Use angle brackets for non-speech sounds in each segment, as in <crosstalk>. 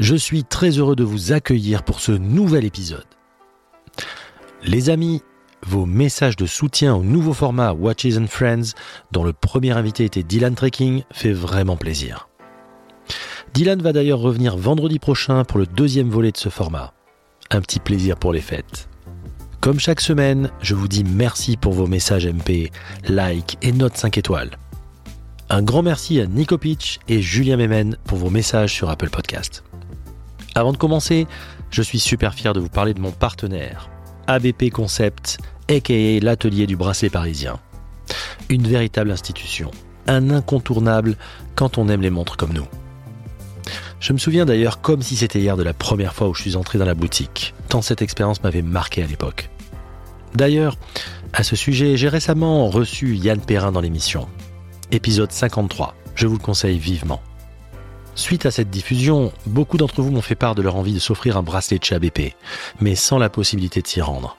Je suis très heureux de vous accueillir pour ce nouvel épisode. Les amis, vos messages de soutien au nouveau format Watches and Friends, dont le premier invité était Dylan Trekking, fait vraiment plaisir. Dylan va d'ailleurs revenir vendredi prochain pour le deuxième volet de ce format. Un petit plaisir pour les fêtes. Comme chaque semaine, je vous dis merci pour vos messages MP, likes et notes 5 étoiles. Un grand merci à Nico Pitch et Julien Memen pour vos messages sur Apple Podcast. Avant de commencer, je suis super fier de vous parler de mon partenaire, ABP Concept, aka l'atelier du bracelet parisien. Une véritable institution, un incontournable quand on aime les montres comme nous. Je me souviens d'ailleurs comme si c'était hier de la première fois où je suis entré dans la boutique, tant cette expérience m'avait marqué à l'époque. D'ailleurs, à ce sujet, j'ai récemment reçu Yann Perrin dans l'émission. Épisode 53, je vous le conseille vivement. Suite à cette diffusion, beaucoup d'entre vous m'ont fait part de leur envie de s'offrir un bracelet de chez ABP, mais sans la possibilité de s'y rendre.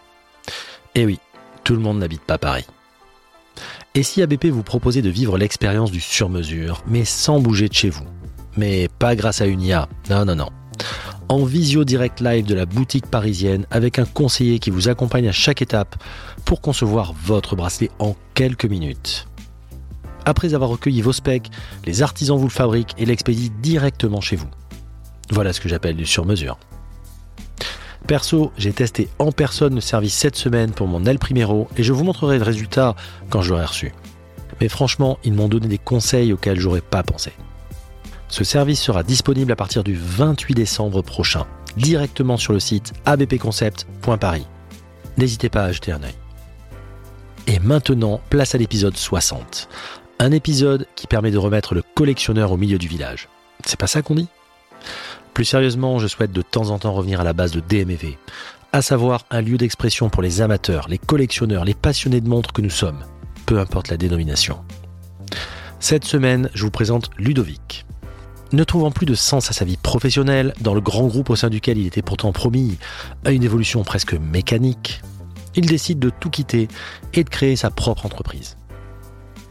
Et oui, tout le monde n'habite pas Paris. Et si ABP vous proposait de vivre l'expérience du sur-mesure, mais sans bouger de chez vous Mais pas grâce à une IA, non, non, non. En visio direct live de la boutique parisienne avec un conseiller qui vous accompagne à chaque étape pour concevoir votre bracelet en quelques minutes. Après avoir recueilli vos specs, les artisans vous le fabriquent et l'expédient directement chez vous. Voilà ce que j'appelle du sur-mesure. Perso, j'ai testé en personne le service cette semaine pour mon El Primero et je vous montrerai le résultat quand je l'aurai reçu. Mais franchement, ils m'ont donné des conseils auxquels j'aurais pas pensé. Ce service sera disponible à partir du 28 décembre prochain, directement sur le site abpconcept.paris. N'hésitez pas à jeter un œil. Et maintenant, place à l'épisode 60. Un épisode qui permet de remettre le collectionneur au milieu du village. C'est pas ça qu'on dit? Plus sérieusement, je souhaite de temps en temps revenir à la base de DMV, à savoir un lieu d'expression pour les amateurs, les collectionneurs, les passionnés de montres que nous sommes, peu importe la dénomination. Cette semaine, je vous présente Ludovic. Ne trouvant plus de sens à sa vie professionnelle, dans le grand groupe au sein duquel il était pourtant promis à une évolution presque mécanique, il décide de tout quitter et de créer sa propre entreprise.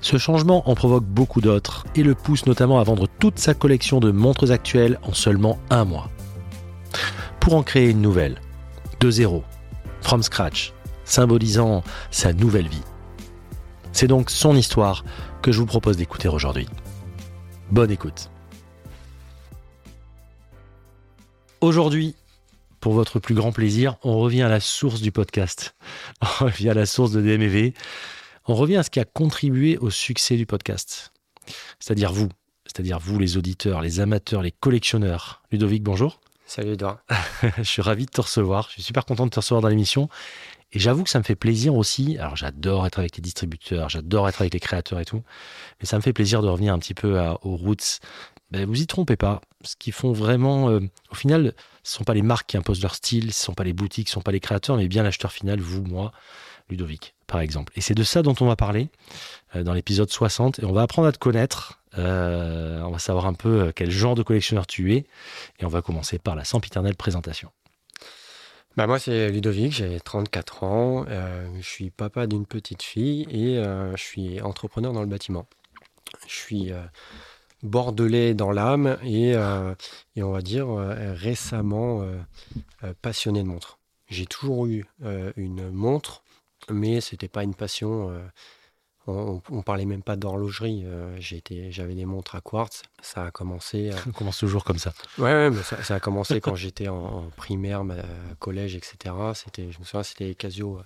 Ce changement en provoque beaucoup d'autres et le pousse notamment à vendre toute sa collection de montres actuelles en seulement un mois. Pour en créer une nouvelle, de zéro, from scratch, symbolisant sa nouvelle vie. C'est donc son histoire que je vous propose d'écouter aujourd'hui. Bonne écoute. Aujourd'hui, pour votre plus grand plaisir, on revient à la source du podcast. <laughs> On revient à la source de DMV on revient à ce qui a contribué au succès du podcast. C'est-à-dire vous, c'est-à-dire vous les auditeurs, les amateurs, les collectionneurs. Ludovic, bonjour. Salut Edouard. <laughs> je suis ravi de te recevoir. Je suis super content de te recevoir dans l'émission. Et j'avoue que ça me fait plaisir aussi. Alors j'adore être avec les distributeurs, j'adore être avec les créateurs et tout. Mais ça me fait plaisir de revenir un petit peu aux roots. Ben, vous y trompez pas. Ce qu'ils font vraiment, euh, au final, ce ne sont pas les marques qui imposent leur style, ce ne sont pas les boutiques, ce ne sont pas les créateurs, mais bien l'acheteur final, vous, moi, Ludovic par exemple. Et c'est de ça dont on va parler euh, dans l'épisode 60. Et on va apprendre à te connaître. Euh, on va savoir un peu euh, quel genre de collectionneur tu es. Et on va commencer par la sempiternelle présentation. Bah moi, c'est Ludovic, j'ai 34 ans. je suis papa d'une petite fille et je suis entrepreneur dans le bâtiment. Je suis bordelais dans l'âme et, et, on va dire récemment passionné de montres. J'ai toujours eu une montre mais c'était pas une passion. Euh, on, on, parlait même pas d'horlogerie. Euh, j'avais des montres à quartz. Ça a commencé. <laughs> On commence toujours comme ça. Ouais, mais ça, a commencé <laughs> quand j'étais en, primaire, collège, etc. C'était, je me souviens, c'était Casio euh,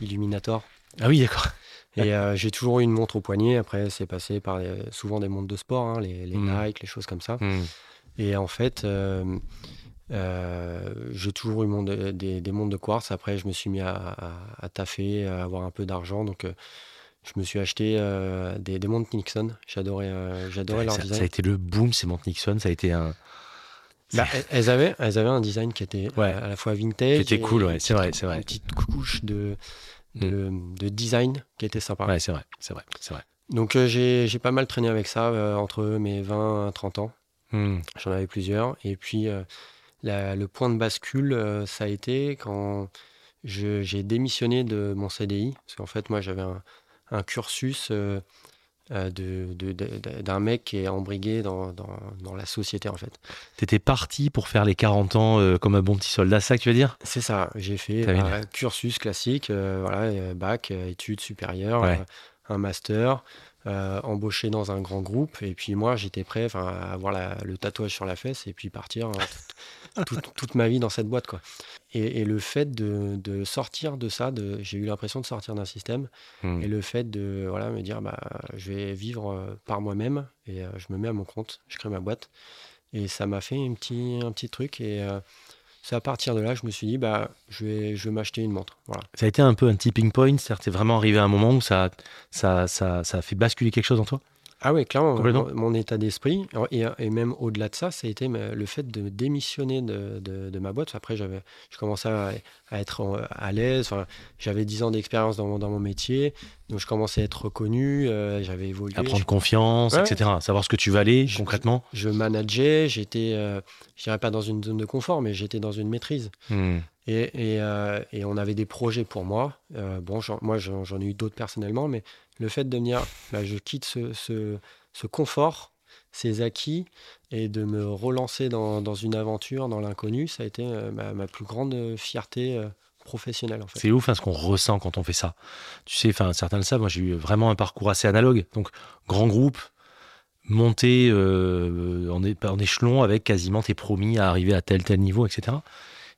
Illuminator. Ah oui, d'accord. Et j'ai toujours eu une montre au poignet. Après, c'est passé par souvent des montres de sport, hein, les, mmh. Nike, les choses comme ça. Mmh. Et en fait, euh, j'ai toujours eu mon, des, des, montres de quartz. Après, je me suis mis à, à, taffer, à avoir un peu d'argent. Donc, euh, je me suis acheté euh, des, des montres Nixon. J'adorais, j'adorais leur ça, design. Ça a été le boom, ces montres Nixon. Ça a été un. Bah, elles- avaient, elles avaient un design qui était Ouais. à la fois vintage. Qui était cool, ouais, c'est vrai, c'est vrai. Une petite couche de, de, de design qui était sympa. Ouais, c'est vrai, c'est vrai, c'est vrai. Donc euh, j'ai j'ai pas mal traîné avec ça euh, entre mes 20 et 30 ans. Hmm. J'en avais plusieurs. Et puis euh, la- le point de bascule, euh, ça a été quand j'ai démissionné de mon CDI. Parce qu'en fait, moi, j'avais un, un cursus euh, euh, de- de- de- d'un mec qui est embrigué dans, dans- dans la société, en fait. T'étais parti pour faire les 40 ans euh, comme un bon petit soldat, ça que tu veux dire? C'est ça, j'ai fait bah, cursus classique, euh, voilà, bac, études supérieures, Ouais. un master, embauché dans un grand groupe. Et puis moi, j'étais prêt à avoir la- le tatouage sur la fesse et puis partir <laughs> toute, ma vie dans cette boîte. Quoi. Et, et le fait de, de sortir de ça, de, j'ai eu l'impression de sortir d'un système. Hmm. Et le fait de voilà, me dire, bah, je vais vivre euh, par moi-même et euh, je me mets à mon compte, je crée ma boîte. Et ça m'a fait un petit, un petit truc. Et euh, c'est à partir de là, je me suis dit, bah, je vais, je vais m'acheter une montre. Voilà. Ça a été un peu un tipping point, c'est-à-dire que t'es vraiment arrivé à un moment où ça, ça, ça, ça a fait basculer quelque chose en toi? Ah oui, clairement, mon, mon état d'esprit, et, et même au-delà de ça, ça a été le fait de démissionner de, de- de ma boîte. Après, j'avais, je commençais à, à être en- à l'aise, enfin, j'avais 10 ans d'expérience dans mon, dans mon métier, donc je commençais à être reconnu, euh, j'avais évolué. À prendre je, confiance, Ouais. etc. Savoir ce que tu valais Je- concrètement. je manageais, j'étais, euh, je dirais pas dans une zone de confort, mais j'étais dans une maîtrise. Hmm. Et, et, euh, et on avait des projets pour moi. Euh, bon, moi, j'en j'en ai eu d'autres personnellement, mais le fait de me dire, bah, je quitte ce, ce- ce confort, ces acquis, et de me relancer dans, dans une aventure, dans l'inconnu, ça a été euh, ma, ma plus grande fierté euh, professionnelle, en fait. C'est ouf hein, ce qu'on ressent quand on fait ça. Tu sais, enfin certains le savent, moi j'ai eu vraiment un parcours assez analogue. Donc grand groupe, monté euh, en, échelon avec quasiment tes promis à arriver à tel tel niveau, etc.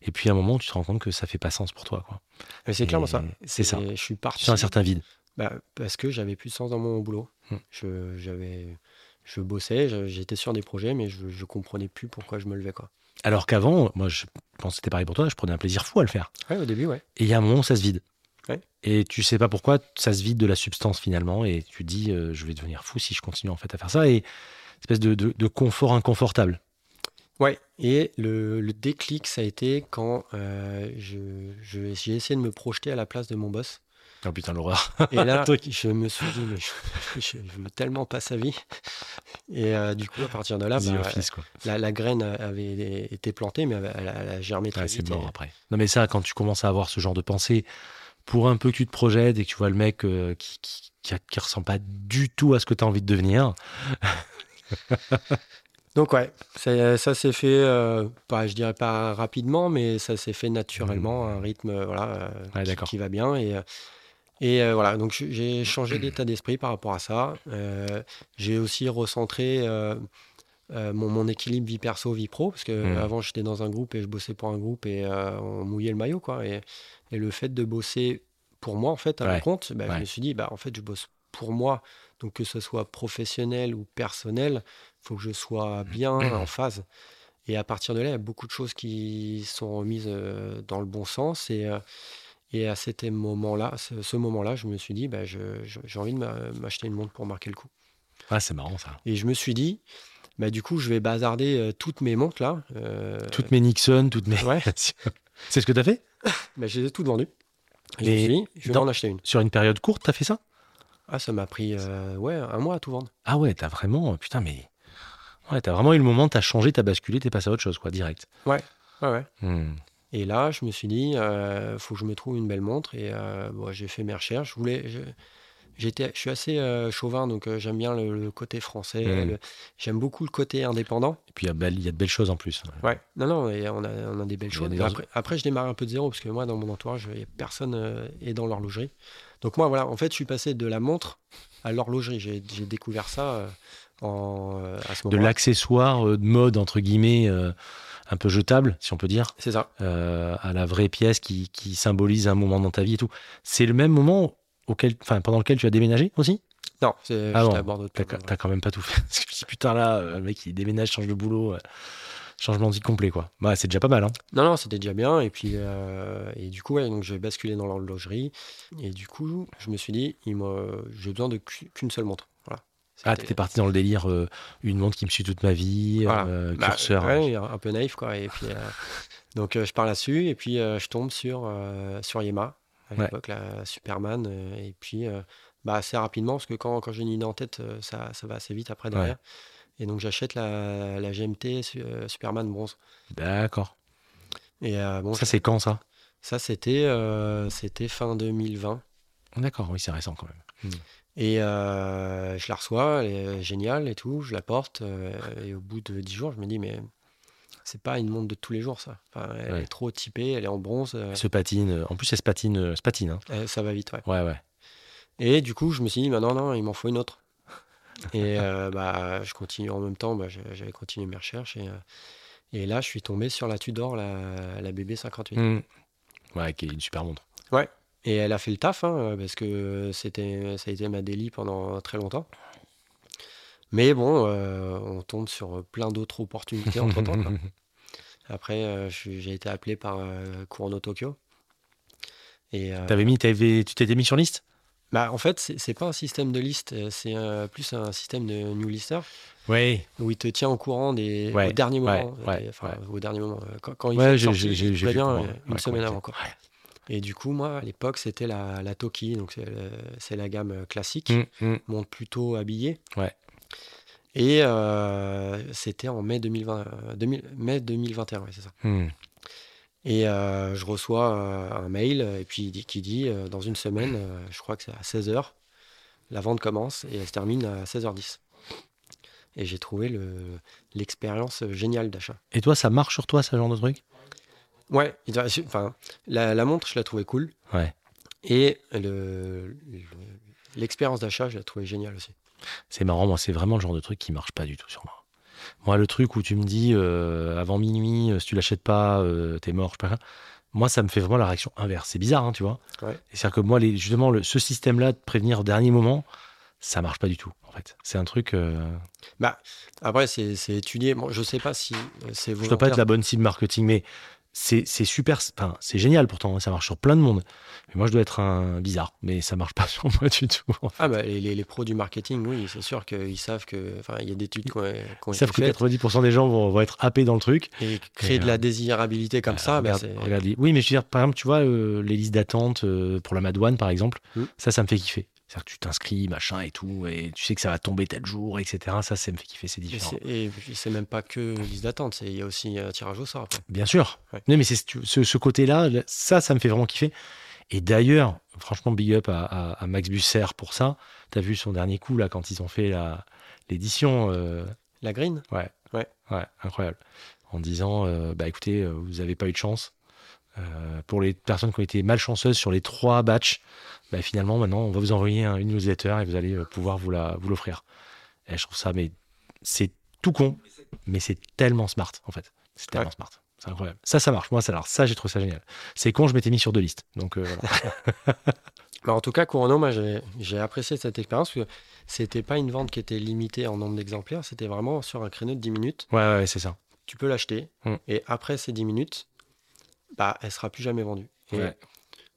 Et puis à un moment, tu te rends compte que ça fait pas sens pour toi. Quoi. Mais c'est clairement ça. C'est ça. Je suis Tu parti un certain vide. Bah, parce que j'avais plus de sens dans mon boulot. Hmm. Je, j'avais, je bossais, j'étais sur des projets, mais je, je comprenais plus pourquoi je me levais. Quoi. Alors qu'avant, moi je pense que c'était pareil pour toi, je prenais un plaisir fou à le faire. Ouais, au début, ouais. Et il y a un moment ça se vide. Ouais. Et tu sais pas pourquoi ça se vide de la substance finalement. Et tu dis, euh, je vais devenir fou si je continue en fait à faire ça. Et espèce de, de- de confort inconfortable. Ouais, et le, le déclic, ça a été quand euh, je, je- j'ai essayé de me projeter à la place de mon boss. Oh putain, l'horreur. Et là, <laughs> je me suis dit, mais je, je, je veux tellement pas sa vie. Et euh, du coup, à partir de là, bah, Office, quoi. la, la graine avait été plantée, mais elle, elle a- elle a germé très Ouais, c'est vite. mort et- après. Non, mais ça, quand tu commences à avoir ce genre de pensée, pour un peu que tu te projettes et que tu vois le mec euh, qui, qui, qui, ressent pas du tout à ce que tu as envie de devenir, <laughs> Donc ouais, ça, ça s'est fait, euh, pas, je dirais pas rapidement, mais ça s'est fait naturellement, un rythme voilà, euh, Ouais, qui- va bien. Et, et euh, voilà, donc j'ai changé d'état d'esprit par rapport à ça. Euh, j'ai aussi recentré euh, mon, mon équilibre vie perso, vie pro, parce que Mm. avant j'étais dans un groupe et je bossais pour un groupe et on mouillait le maillot. Quoi, et, et le fait de bosser pour moi, en fait, à mon Ouais, compte, bah, ouais. je me suis dit, bah, en fait, je bosse pour moi. Donc que ce soit professionnel ou personnel, faut que je sois bien en <clears throat> phase. Et à partir de là, il y a beaucoup de choses qui sont remises dans le bon sens. Et, et à cet moment-là, ce, ce moment-là, je me suis dit, bah, j'ai envie de m'a- m'acheter une montre pour marquer le coup. ah, c'est marrant ça. Et je me suis dit, bah, du coup, je vais bazarder euh, toutes mes montres là. Euh, Toutes mes Nixon, toutes mes. Ouais. <laughs> c'est ce que tu as fait? Bah, je les ai toutes vendues. Et je suis dit, je vais dans- en acheter une. Sur une période courte, tu as fait ça? Ah, ça m'a pris euh, ouais, un mois à tout vendre. Ah ouais, t'as vraiment. Putain, mais. Ouais, t'as vraiment eu le moment, t'as changé, t'as basculé, t'es passé à autre chose, quoi, direct. Ouais, ouais. Hmm. Et là, je me suis dit, euh, faut que je me trouve une belle montre. Et euh, bon, j'ai fait mes recherches. Je voulais, je, j'étais, je suis assez euh, chauvin, donc euh, j'aime bien le, le côté français. Mm. le- j'aime beaucoup le côté indépendant. Et puis il y, a y de belles choses en plus. Ouais. Non, non, et on a, on a des belles choses. des Après, après, je démarre un peu de zéro parce que moi, dans mon entourage, personne est dans l'horlogerie. Donc moi, voilà, en fait, je suis passé de la montre à l'horlogerie. J'ai, j'ai découvert ça en, à ce De moment-là. l'accessoire euh, de mode, entre guillemets, un peu jetable, si on peut dire. C'est ça. euh, à la vraie pièce qui, qui symbolise un moment dans ta vie et tout. C'est le même moment auquel, enfin, pendant lequel tu as déménagé aussi? Non, c'est, Ah bon. T'as quand même pas tout fait. <laughs> Parce que je dis, putain, là, euh, le mec, il déménage, change de boulot, euh, changement de vie complet, quoi. Bah, c'est déjà pas mal, hein. Non, non, c'était déjà bien. Et puis, euh, et du coup, ouais, donc j'ai basculé dans l'horlogerie. Et du coup, je me suis dit, il j'ai besoin de qu'u- qu'une seule montre. Ah, t'étais parti dans le délire, euh, une montre qui me suit toute ma vie, Voilà. euh, Bah, curseur. ouais, un peu naïf quoi. Et puis euh, donc je pars là-dessus et puis je tombe sur sur Yema à Ouais. l'époque la Superman et puis bah assez rapidement parce que quand, quand j'ai une idée en tête ça, ça va assez vite après derrière. Et donc j'achète la, la GMT su- Superman bronze. D'accord. Et bon Ça, c'est quand ça? Ça c'était c'était fin 2020 D'accord, oui, c'est récent quand même. Et euh, je la reçois, elle est géniale et tout, je la porte euh, et au bout de 10 jours je me dis mais c'est pas une montre de tous les jours ça. Enfin, elle Ouais. est trop typée, elle est en bronze. euh, Elle se patine. euh, En plus, elle se patine. euh, se patine hein. Euh, ça va vite, ouais. Ouais, ouais. Et du coup, je me suis dit, bah non, non, il m'en faut une autre. Et euh, <laughs> bah, je continue en même temps, bah, j'avais continué mes recherches. Et, euh, et là, je suis tombé sur la Tudor, la, la BB58. Hmm. Ouais, qui est une super montre. Et elle a fait le taf, hein, parce que c'était, ça a été ma délit pendant très longtemps. Mais bon, euh, on tombe sur plein d'autres opportunités entre temps. <laughs> Après, euh, j'ai été appelé par euh, Tokyo. Et, euh, mis, t'avais, tu t'étais mis sur liste? Bah, en fait, c'est, pas un système de liste, c'est plus un système de new lister. Oui. où il te tient au courant des Ouais, au dernier ouais, moment, ouais, euh, enfin ouais. au dernier moment quand, quand il Ouais, fait euh, comment- une ouais, semaine avant quoi. Et du coup moi à l'époque c'était la, la Toki donc c'est, euh, la gamme euh, classique, Ouais. Hmm, hmm. montre plutôt habillée. Ouais. Et euh, c'était en mai 2020, 2000 mai 2021 ouais, c'est ça. Hmm. Et euh, je reçois un mail et puis qui dit euh, dans une semaine, je crois que c'est à 16h, la vente commence et elle se termine à 16h10. Et j'ai trouvé le, l'expérience géniale d'achat. Et toi, ça marche sur toi, ce genre de truc? Ouais, il enfin, la, la montre, je la trouvais cool. Ouais. Et le, le- l'expérience d'achat, je la trouvais géniale aussi. C'est marrant, moi, c'est vraiment le genre de truc qui marche pas du tout sur moi. Moi, le truc où tu me dis euh, avant minuit, euh, si tu l'achètes pas, euh, t'es mort, je sais pas. Moi, ça me fait vraiment la réaction inverse. C'est bizarre, hein, tu vois. Ouais. C'est-à-dire que moi, les, justement, le, ce système-là de prévenir au dernier moment, ça marche pas du tout, en fait. C'est un truc. euh, Après, c'est, étudié. Bon, je sais pas si c'est je dois pas être la bonne cible marketing, mais c'est super. Enfin, c'est génial pourtant. hein, Ça marche sur plein de monde. Mais moi, je dois être un bizarre. Mais ça marche pas <laughs> sur moi du tout. en fait. Ah bah, les, les- les pros du marketing, oui, c'est sûr qu'ils savent que... Enfin, il y a des études qui ont, qui ont Ils savent que faites. 90% des gens vont, vont être happés dans le truc. Et créer Et, de euh, la désirabilité comme Euh, ça, bah, regarde- Oui, mais je veux dire, par exemple, tu vois, euh, les listes d'attente euh, pour la Madouane, par exemple, Mm. ça, ça me fait kiffer. C'est-à-dire que tu t'inscris, machin et tout, et tu sais que ça va tomber tel jour, etc. Ça, ça me fait kiffer, c'est différent. et puis, c'est même pas que liste d'attente, il y a aussi un tirage au sort après. Bien sûr. Ouais. Non, mais c'est ce, ce côté-là, là, ça, ça me fait vraiment kiffer. Et d'ailleurs, franchement, big up à, à- à Max Busser pour ça. T'as vu son dernier coup, là, quand ils ont fait la- l'édition euh, La green? Ouais. Ouais. Ouais, incroyable. En disant, euh, bah écoutez, euh, vous n'avez pas eu de chance. Euh, pour les personnes qui ont été malchanceuses sur les trois batchs, bah, finalement, maintenant, on va vous envoyer un- une newsletter et vous allez euh, pouvoir vous la vous l'offrir. Et je trouve ça, mais c'est tout con, mais c'est tellement smart, en fait. C'est tellement Ouais. smart. C'est incroyable. Ça, ça marche. Moi, ça, alors, ça, j'ai trouvé ça génial. C'est con, je m'étais mis sur deux listes. Donc, euh, voilà. <laughs> Bah, en tout cas, Couronneau, moi, j'ai, apprécié cette expérience parce que c'était pas une vente qui était limitée en nombre d'exemplaires, c'était vraiment sur un créneau de 10 minutes. ouais, ouais, c'est ça. Tu peux l'acheter Mm. et après ces 10 minutes, bah, elle sera plus jamais vendue. Ouais.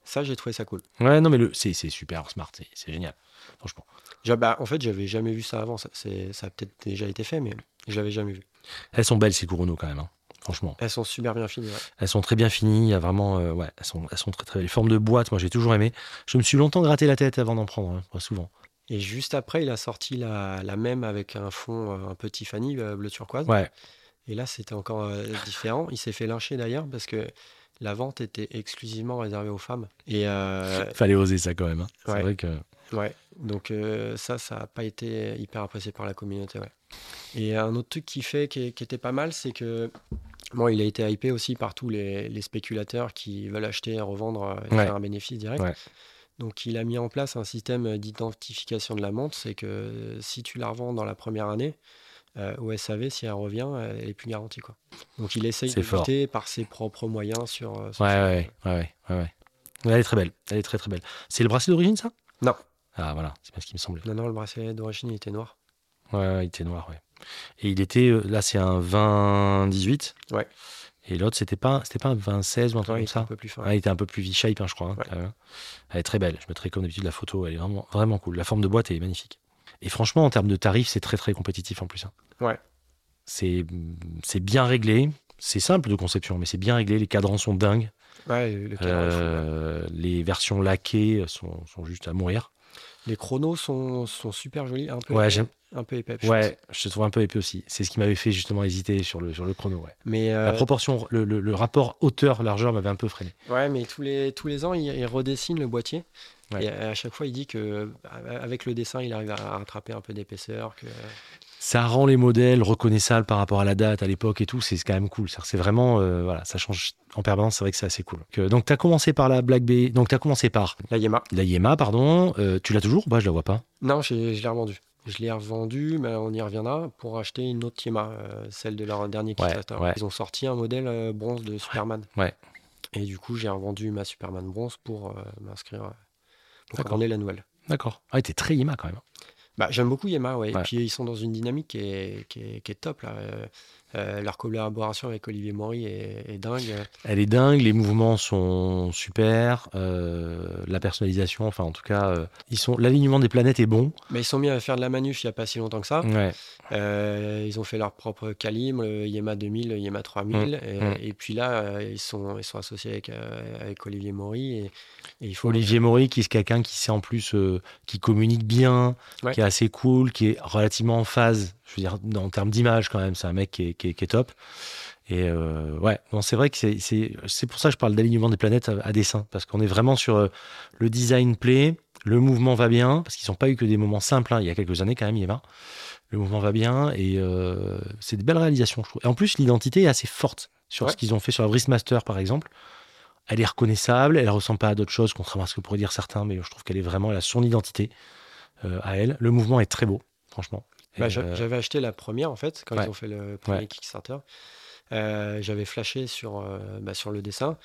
Ça, j'ai trouvé ça cool. Ouais, non, mais le, c'est, c'est super smart. C'est, c'est génial. Franchement. J'a- bah, en fait, j'avais jamais vu ça avant. Ça, c'est, ça a peut-être déjà été fait, mais je l'avais jamais vu. Elles sont belles, ces Kurono, quand même. hein. Franchement. Elles sont super bien finies. ouais. Elles sont très bien finies. Il y a vraiment, euh, ouais, elles sont, elles sont très très belles. Les formes de boîte, moi j'ai toujours aimé. Je me suis longtemps gratté la tête avant d'en prendre, hein, souvent. Et juste après, il a sorti la, la même avec un fond euh, un peu Tiffany, euh, bleu turquoise. Ouais, Et là, c'était encore différent. Il s'est fait lyncher d'ailleurs parce que la vente était exclusivement réservée aux femmes. Et euh, fallait oser ça quand même. hein. C'est vrai que. ouais, donc euh, ça, ça n'a pas été hyper apprécié par la communauté. Ouais. Et un autre truc qui fait qui, qui était pas mal, c'est que bon, il a été hypé aussi par tous les, les spéculateurs qui veulent acheter, revendre euh, et Ouais. faire un bénéfice direct. Ouais. Donc il a mis en place un système d'identification de la montre, c'est que si tu la revends dans la première année, euh, au SAV, si elle revient, elle est plus garantie. Quoi. Donc il essaye de fort. lutter par ses propres moyens sur... euh, sur Ouais, ouais, ouais, ouais, Elle est très belle. Elle est très très belle. C'est le bracelet d'origine, ça? Non. Ah voilà, c'est bien ce qui me semblait. Non, non, le bracelet d'origine, il était noir. Ouais, il était noir, ouais. Et il était, euh, là c'est un 20-18. Ouais. Et l'autre, c'était pas, c'était pas un 20-16 ou un truc Ouais, comme était un ça peu plus fin. Ah, il était un peu plus V-shape, hein, je crois. hein, Ouais. même. Elle est très belle. Je mettrai comme d'habitude la photo. Elle est vraiment, vraiment cool. La forme de boîte est magnifique. Et franchement, en termes de tarifs, c'est très très compétitif en plus. hein. Ouais. C'est c'est bien réglé. C'est simple de conception, mais c'est bien réglé. Les cadrans sont dingues. Ouais, le. Euh, les versions laquées sont, sont juste à mourir. Les chronos sont, sont super jolis, un peu, Ouais, épais, j'aime. un peu épais. je Ouais, je te trouve un peu épais aussi. C'est ce qui m'avait fait justement hésiter sur le, sur le chrono. Ouais. Mais, euh, La proportion, le, le- le rapport hauteur-largeur m'avait un peu freiné. ouais, mais tous les, tous les ans, il, il redessine le boîtier. Ouais. Et à chaque fois, il dit que euh, avec le dessin, il arrive à rattraper un peu d'épaisseur. Que... Ça rend les modèles reconnaissables par rapport à la date, à l'époque et tout. C'est quand même cool. C'est vraiment, euh, voilà, ça change en permanence. C'est vrai que c'est assez cool. Donc, euh, donc tu as commencé par la Black Bay. Donc, tu as commencé par La Yema. la Yema, pardon. Euh, tu l'as toujours ou pas? Je la vois pas. Non, je l'ai revendu. Je l'ai revendu, mais on y reviendra, pour acheter une autre Yema, euh, celle de leur dernier Kickstarter. ouais. Ils ont sorti un modèle euh, bronze de Superman. ouais. Et du coup, j'ai revendu ma Superman bronze pour euh, m'inscrire, euh, pour D'accord. commander la nouvelle. D'accord. Ah, t'es très Yema quand même. Bah, J'aime beaucoup Yema, ouais. Ouais. Et puis ils sont dans une dynamique qui est, qui est, qui est top. Là. Euh, euh, leur collaboration avec Olivier Maury est, est dingue. Elle est dingue, les mouvements sont super, euh, la personnalisation, enfin en tout cas, euh, ils sont, l'alignement des planètes est bon. Mais ils sont mis à faire de la manuf il n'y a pas si longtemps que ça. Ouais. Ils ont fait leur propre calibre, le Yema 2000, le Yema 3000. et, mm. et puis là, ils, sont, ils sont associés avec, avec Olivier Maury. Et, et il faut Olivier Maury, qui est quelqu'un qui sait en plus, euh, qui communique bien, Ouais. qui est assez cool, qui est relativement en phase, je veux dire, en termes d'image quand même, c'est un mec qui est, qui est- qui est top. Et euh, ouais, non, c'est vrai que c'est- pour ça que je parle d'alignement des planètes à, à dessin, parce qu'on est vraiment sur euh, le design play, le mouvement va bien, parce qu'ils n'ont pas eu que des moments simples, hein, il y a quelques années quand même, Yema. Le mouvement va bien et c'est de belles réalisations, je trouve. Et en plus, l'identité est assez forte sur Ouais. ce qu'ils ont fait sur la Wristmaster, par exemple. Elle est reconnaissable, elle ressemble pas à d'autres choses, contrairement à ce que pourraient dire certains, mais je trouve qu'elle est vraiment, elle a son identité euh, à elle. Le mouvement est très beau, franchement. Bah, euh, J'avais acheté la première en fait quand Ouais. ils ont fait le premier Ouais. Kickstarter. Euh, J'avais flashé sur, bah, sur le dessin.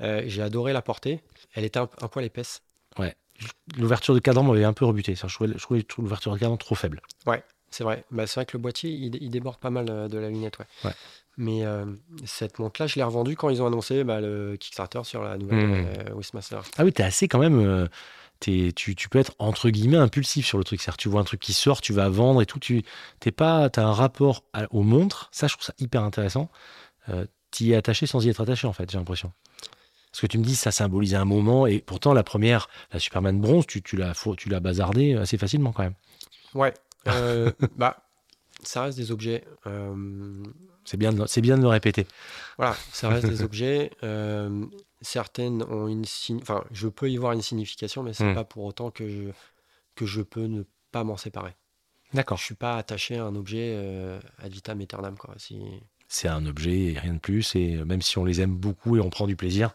J'ai adoré la portée. Elle était un, un poil épaisse. L'ouverture de cadran m'avait un peu rebuté. Ça, Je trouvais, l'ouverture de cadran trop faible. C'est vrai. Bah, c'est vrai que le boîtier il, il déborde pas mal de la lunette. Ouais. Ouais. Mais euh, cette montre-là, je l'ai revendue quand ils ont annoncé bah, le Kickstarter sur la nouvelle Mhm. euh. Ah oui, t'es assez quand même. euh, tu, tu peux être entre guillemets impulsif sur le truc. C'est-à-dire, tu vois un truc qui sort, tu vas vendre et tout. Tu t'es pas, t'as un rapport à- aux montres. Ça, je trouve ça hyper intéressant. Euh, T'y es attaché sans y être attaché, en fait, j'ai l'impression. Parce que tu me dis, ça symbolise un moment, et pourtant, la première, la Superman bronze, tu, tu l'as fou- tu l'as bazardée assez facilement quand même. Ouais. <laughs> Bah, ça reste des objets. euh, C'est bien, de, c'est bien de le répéter. Voilà, ça reste des <laughs> objets. euh, certaines ont une enfin, je peux y voir une signification, mais c'est Hmm. pas pour autant que je, que je peux ne pas m'en séparer. D'accord. Je suis pas attaché à un objet euh, ad vitam aeternam, quoi. Si... C'est un objet et rien de plus. Et même si on les aime beaucoup et on prend du plaisir,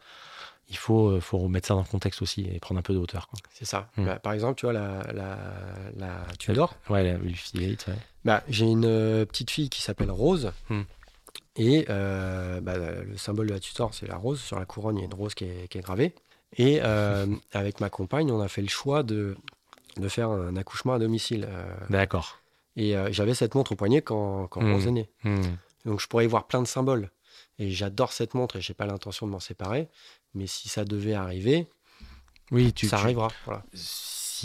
il faut, euh, faut remettre ça dans le contexte aussi et prendre un peu de hauteur. C'est ça. Hmm. Bah, par exemple, tu vois, la, la, la Tudor, Ouais, la Luffy Elite, ouais. Bah, j'ai une euh, petite fille qui s'appelle Rose. Hmm. Et euh, bah, le symbole de la Tudor, c'est la rose. Sur la couronne, il y a une rose qui est, qui est gravée. Et euh, <laughs> avec ma compagne, on a fait le choix de, de faire un accouchement à domicile. euh, D'accord. et j'avais cette montre au poignet quand, quand Hmm. Rose est née. Hmm. Donc je pourrais y voir plein de symboles. Et j'adore cette montre et j'ai pas l'intention de m'en séparer. Mais si ça devait arriver, Oui, tu, ça tu- arrivera. Voilà.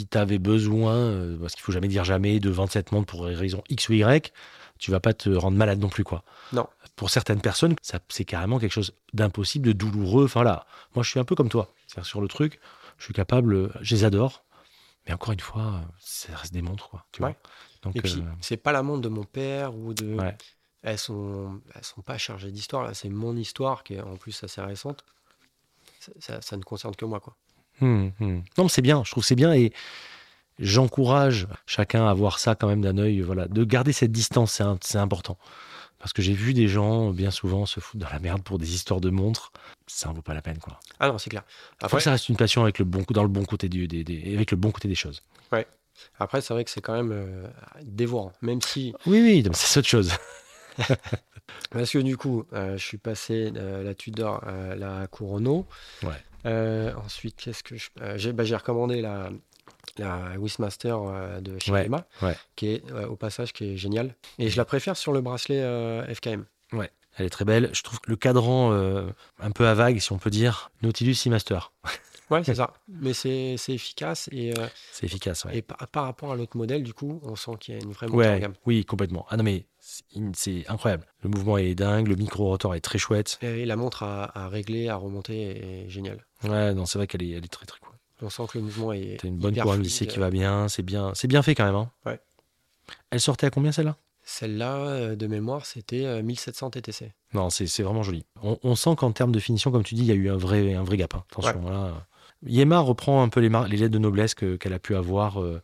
Si tu avais besoin, euh, parce qu'il faut jamais dire jamais, de 27 montres pour raison X ou Y, tu vas pas te rendre malade non plus. quoi. Non. Pour certaines personnes, ça, c'est carrément quelque chose d'impossible, de douloureux. Enfin là, moi je suis un peu comme toi. C'est-à-dire sur le truc, je suis capable, euh, je les adore. Mais encore une fois, ça reste des montres. Quoi, tu Ouais. vois. Donc, Et puis, euh, c'est pas la montre de mon père ou de. Ouais. Elles sont, elles sont pas chargées d'histoire. Là, c'est mon histoire qui est en plus assez récente. Ça, ça- ça ne concerne que moi, quoi. Hum, hum. Non, mais c'est bien, je trouve que c'est bien et j'encourage chacun à voir ça quand même d'un œil, voilà, de garder cette distance, c'est important. Parce que j'ai vu des gens bien souvent se foutre dans la merde pour des histoires de montres, ça en vaut pas la peine quoi. Ah non, c'est clair. Faut Après, que ça reste une passion avec le bon dans le bon côté du, des, des- avec le bon côté des choses. après c'est vrai que c'est quand même euh, dévorant. Même si. Oui, oui, c'est autre chose. <laughs> Parce que du coup, euh, je suis passé de la Tudor à la Couronneau. Ouais. Euh, ensuite, qu'est-ce que je. euh, j'ai bah, j'ai recommandé la, la Wishmaster euh, de chez Ouais, ouais. qui est euh, au passage qui est géniale. Et je la préfère sur le bracelet euh, FKM. Elle est très belle. Je trouve que le cadran euh, un peu à vague, si on peut dire, Nautilus Seamaster. <laughs> Ouais, c'est ça. Mais c'est efficace et, euh, C'est efficace, ouais. et par, par rapport à l'autre modèle, du coup, on sent qu'il y a une vraie montée en Ouais, gamme. oui, complètement. Ah non, mais c'est incroyable. Le mouvement est dingue, le micro-rotor est très chouette. Et la montre à, à régler, à remonter est géniale. Ouais, non, c'est vrai qu'elle est, elle est très très cool. On sent que le mouvement est. T'as une bonne fluide. glissée qui va bien, c'est bien, bien fait quand même. Hein. Ouais. Elle sortait à combien celle-là? Celle-là, euh, de mémoire, c'était euh, 1700 TTC. Non, c'est vraiment joli. On, on sent qu'en termes de finition, comme tu dis, il y a eu un vrai, un vrai gap. hein. Attention, là. Yema reprend un peu les, les lettres de noblesse que- qu'elle a pu avoir euh,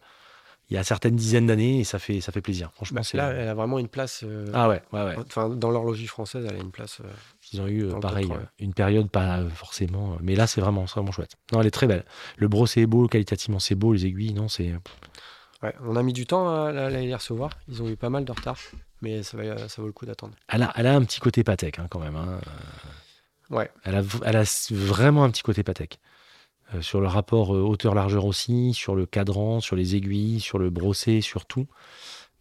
il y a certaines dizaines d'années et ça fait, ça fait plaisir. Franchement, Bah, c'est. là, elle a vraiment une place. euh, Ah ouais, ouais, ouais. Enfin, dans l'horlogerie française, elle a une place. euh, Ils ont eu pareil, une période pas forcément, mais là c'est vraiment, c'est vraiment chouette. Non, elle est très belle. Le brossé est beau, qualitativement c'est beau, les aiguilles, non, c'est. Ouais, on a mis du temps à, à les recevoir. Ils ont eu pas mal de retard, mais ça, va- ça vaut le coup d'attendre. Elle a, elle a un petit côté Patek hein, quand même. hein. Ouais, Elle a, elle a vraiment un petit côté Patek. Euh, sur le rapport euh, hauteur-largeur aussi, sur le cadran, sur les aiguilles, sur le brossé, sur tout.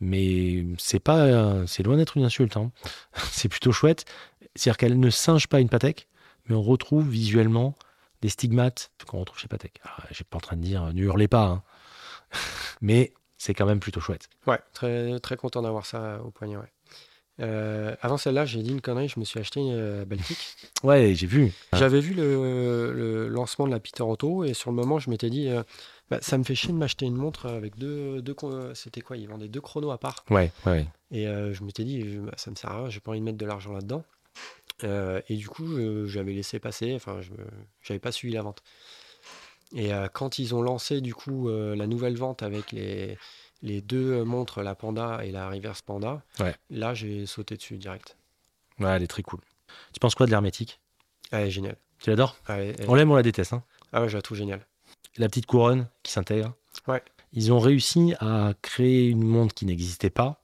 Mais c'est pas, c'est loin d'être une insulte. hein. <laughs> c'est plutôt chouette. C'est-à-dire qu'elle ne singe pas une Patek, mais on retrouve visuellement des stigmates qu'on retrouve chez Patek. Alors, Je suis pas en train de dire euh, ne hurlez pas, hein. <laughs> mais c'est quand même plutôt chouette. ouais, très, très content d'avoir ça au poignet. Euh, avant celle-là, j'ai dit une connerie, je me suis acheté une euh, Baltic. <laughs> Ouais, j'ai vu. J'avais vu le, le lancement de la Peter Auto et sur le moment, je m'étais dit, euh, bah, ça me fait chier de m'acheter une montre avec deux, c'était quoi Ils vendaient deux chronos à part. Ouais, ouais. Et euh, je m'étais dit, bah, ça me sert à rien, j'ai pas envie de mettre de l'argent là-dedans. Et du coup, j'avais laissé passer, enfin, je n'avais pas suivi la vente. Et quand ils ont lancé du coup la nouvelle vente avec les, les deux montres, la Panda et la Reverse Panda, Ouais. là j'ai sauté dessus direct. Ouais, elle est très cool. Tu penses quoi de l'hermétique? Elle est géniale. Tu l'adores? Ah, elle- On l'aime, on la déteste. Hein. ah ouais, je la trouve géniale. la petite couronne qui s'intègre. Ouais. Ils ont réussi à créer une montre qui n'existait pas,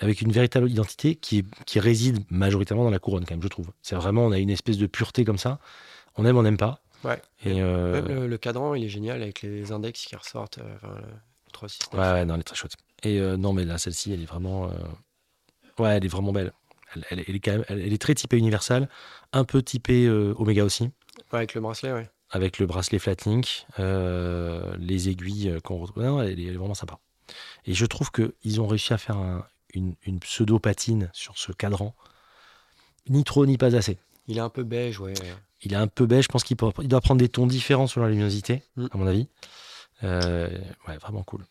avec une véritable identité qui, qui réside majoritairement dans la couronne, quand même, je trouve. C'est vraiment, on a une espèce de pureté comme ça. On aime, on n'aime pas. Ouais. Et euh, Même le, le cadran, il est génial avec les index qui ressortent. euh, enfin, 3, 6, 9. ouais, ouais, non, elle est très chouette. Et euh, non, mais là, celle-ci, elle est vraiment, euh, ouais, elle est vraiment belle. Elle, elle- elle est quand même, elle, elle est très typée Universal, un peu typée euh, Omega aussi. Ouais, avec le bracelet, ouais. avec le bracelet Flatlink, les aiguilles qu'on retrouve. Non, elle, est- vraiment sympa. Et je trouve qu'ils ont réussi à faire un- une, une pseudo-patine sur ce cadran. Ni trop, ni pas assez. Il est un peu beige, ouais. Il est un peu beige, je pense qu'il doit prendre des tons différents selon la luminosité, Mm. à mon avis. Euh, ouais, vraiment cool.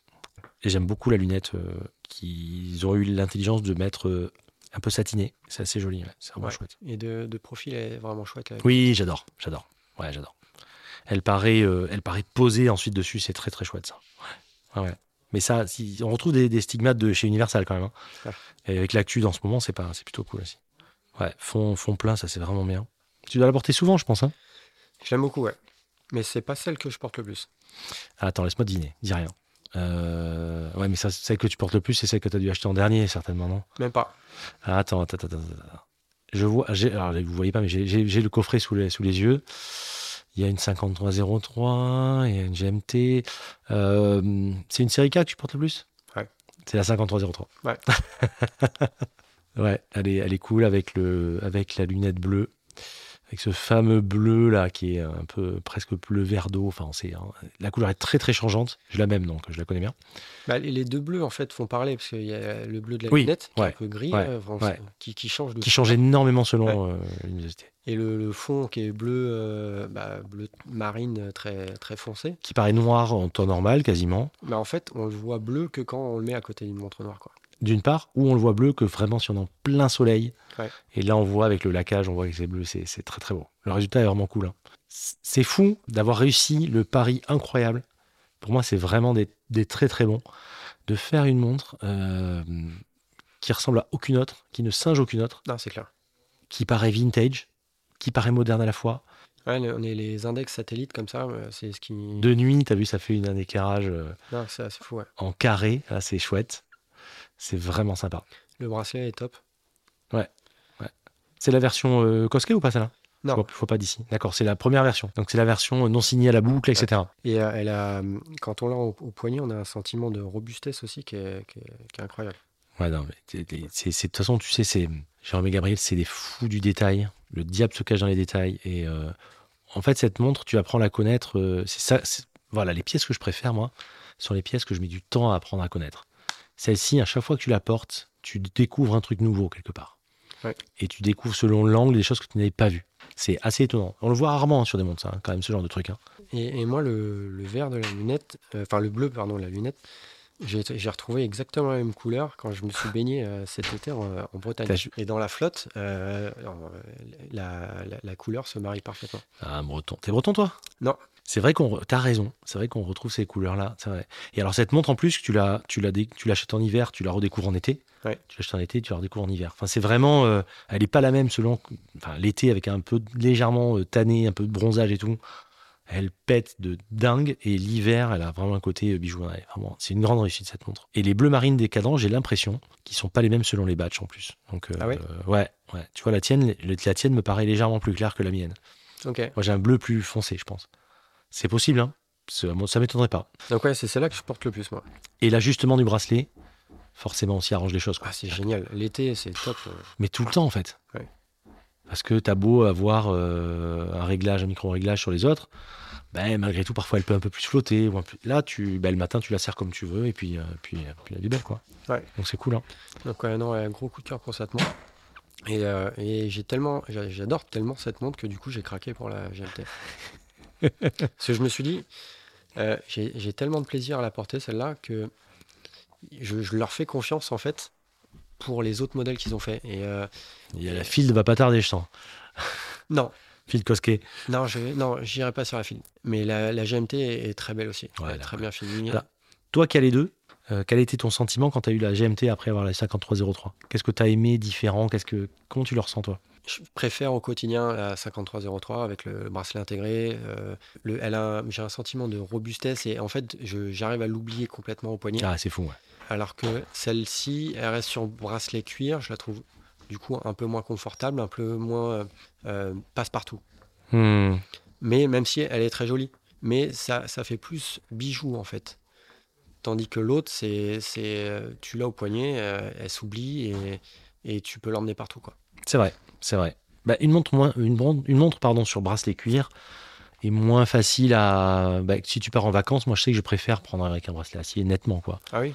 Et j'aime beaucoup la lunette euh, qu'ils ont eu l'intelligence de mettre euh, un peu satinée. C'est assez joli, ouais. c'est vraiment Ouais. chouette. Et de, de profil, elle est vraiment chouette. Là. Oui, j'adore, j'adore. Ouais, j'adore. Elle paraît, euh, elle paraît posée ensuite dessus, c'est très très chouette ça. Ouais. Mais ça, si, on retrouve des, des stigmates de chez Universal quand même. hein. Et avec l'actu dans ce moment, c'est pas, c'est plutôt cool aussi. Ouais, fond, fond plein, ça c'est vraiment bien. Tu dois la porter souvent, je pense. Hein Je l'aime beaucoup, ouais. Mais c'est pas celle que je porte le plus. Ah, attends, laisse-moi deviner, dis rien. Euh, ouais, mais ça, celle que tu portes le plus, c'est celle que tu as dû acheter en dernier, certainement, non? Même pas. Ah, attends, attends, attends, attends. Je vois, alors vous voyez pas, mais j'ai le coffret sous les, sous les yeux. Il y a une 5303, il y a une GMT. Euh, c'est une série K que tu portes le plus? Ouais. C'est la 5303. Ouais. <laughs> ouais, elle est, elle est cool avec, le, avec la lunette bleue. Avec ce fameux bleu là qui est un peu presque bleu vert d'eau. Enfin, c'est, hein, la couleur est très très changeante. Je la même donc je la connais bien. Bah, les deux bleus, en fait, font parler, parce qu'il y a le bleu de la Oui, lunette, qui est un peu gris, ouais, euh, vraiment, ouais. qui, qui change de Qui change énormément selon euh, l'université. Et le, le fond qui est bleu, euh, bah, bleu marine euh, très, très foncé. Qui paraît noir en temps normal quasiment. Mais en fait, on le voit bleu que quand on le met à côté d'une montre noire. Quoi. D'une part, où on le voit bleu que vraiment si on est en plein soleil. Ouais. Et là, on voit avec le laquage, on voit que c'est bleu, c'est très très beau. Le résultat est vraiment cool. hein. C'est fou d'avoir réussi le pari incroyable. Pour moi, c'est vraiment des, des très très bons. De faire une montre euh, qui ressemble à aucune autre, qui ne singe aucune autre, Non, c'est clair. qui paraît vintage, qui paraît moderne à la fois. Ouais, on est les index satellites comme ça, c'est ce qui. De nuit, tu as vu, ça fait une, un éclairage euh, Non, c'est assez fou, ouais. en carré. Là, c'est chouette. C'est vraiment sympa. Le bracelet est top. C'est la version euh, Cosquet ou pas celle-là? Non. Faut, faut pas d'ici. D'accord, c'est la première version. Donc c'est la version non signée à la boucle, etc. Et euh, elle a, hum, quand on l'a au, au poignet, on a un sentiment de robustesse aussi qui est, qui est- qui est incroyable. Ouais, non, mais de toute façon, tu sais, c'est Jérôme et Gabriel, c'est des fous du détail. Le diable se cache dans les détails et euh, en fait, cette montre, tu apprends à la connaître. euh, c'est ça. Voilà, les pièces que je préfère, moi, sont les pièces que je mets du temps à apprendre à connaître. Celle-ci, à chaque fois que tu la portes, tu découvres un truc nouveau quelque part. Ouais. Et tu découvres selon l'angle des choses que tu n'avais pas vues. C'est assez étonnant. On le voit rarement hein, sur des montres, ça, hein, quand même, ce genre de truc. hein. Et, et moi, le, le vert de la lunette, euh, enfin le bleu, pardon, de la lunette, j'ai retrouvé exactement la même couleur quand je me suis baigné euh, cet été en, en Bretagne. Et dans la flotte, euh, alors, euh, la, la- la couleur se marie parfaitement. Ah, breton. T'es breton, toi? Non. C'est vrai qu'on. T'as raison. C'est vrai qu'on retrouve ces couleurs-là. C'est vrai. Et alors, cette montre, en plus, tu la, tu la, dé- tu l'achètes en hiver, tu la redécouvres en été. Ouais. Tu l'achètes en été, tu la redécouvres en hiver. Enfin, c'est vraiment. euh, elle n'est pas la même selon. Enfin, l'été, avec un peu légèrement euh, tanné, un peu de bronzage et tout. Elle pète de dingue. Et l'hiver, elle a vraiment un côté euh, bijou. Ouais, vraiment, c'est une grande réussite, cette montre. Et les bleus marines des cadrans, j'ai l'impression qu'ils sont pas les mêmes selon les batchs en plus. Donc, euh, Ah ouais? ouais, ouais. Tu vois, la tienne, la tienne me paraît légèrement plus claire que la mienne. Ok. Moi, j'ai un bleu plus foncé, je pense. C'est possible, hein Ça m'étonnerait pas. Donc ouais, c'est celle-là que je porte le plus, moi. Et l'ajustement du bracelet, forcément, aussi arrange les choses. quoi. Ah, c'est génial. L'été, c'est top. euh. Mais tout le temps, en fait. Ouais. Parce que t'as beau avoir euh, un réglage, un micro-réglage sur les autres, ben, malgré tout, parfois, elle peut un peu plus flotter. ou un peu- Là, tu, ben, le matin, tu la serres comme tu veux, et puis, euh, puis, euh, puis elle est belle, quoi. Ouais. Donc, c'est cool, hein Donc ouais, non, un gros coup de cœur pour cette montre. Et, euh, et j'ai tellement, j'a- j'adore tellement cette montre que du coup j'ai craqué pour la GMT. Parce que je me suis dit, euh, j'ai tellement de plaisir à la porter celle-là que je, je leur fais confiance en fait pour les autres modèles qu'ils ont fait. Et euh, Il y a la file va pas tarder, je sens. <laughs> non, File Cosquet. non, je, non, j'irai pas sur la file. Mais la, la GMT est, est très belle aussi, Ouais, Elle est là, très bien finie. Toi qui as les deux, euh, quel était ton sentiment quand tu as eu la GMT après avoir la 5303 Qu'est-ce que tu as aimé, différent? Qu'est-ce que Comment tu le ressens, toi? Je préfère au quotidien la 5303 avec le bracelet intégré. euh, le, elle a, j'ai un sentiment de robustesse et en fait, j'arrive à l'oublier complètement au poignet. Ah, c'est fou, ouais. Alors que celle-ci, elle reste sur bracelet cuir. Je la trouve du coup un peu moins confortable, un peu moins euh, euh, passe-partout. Hmm. Mais même si elle est très jolie, mais ça, ça fait plus bijou en fait. Tandis que l'autre, c'est, tu l'as au poignet, elle s'oublie et, et tu peux l'emmener partout quoi. C'est vrai, c'est vrai. Bah, une montre, moins, une, montre pardon, sur bracelet cuir est moins facile à. bah, si tu pars en vacances, moi je sais que je préfère prendre avec un bracelet acier nettement. quoi. Ah oui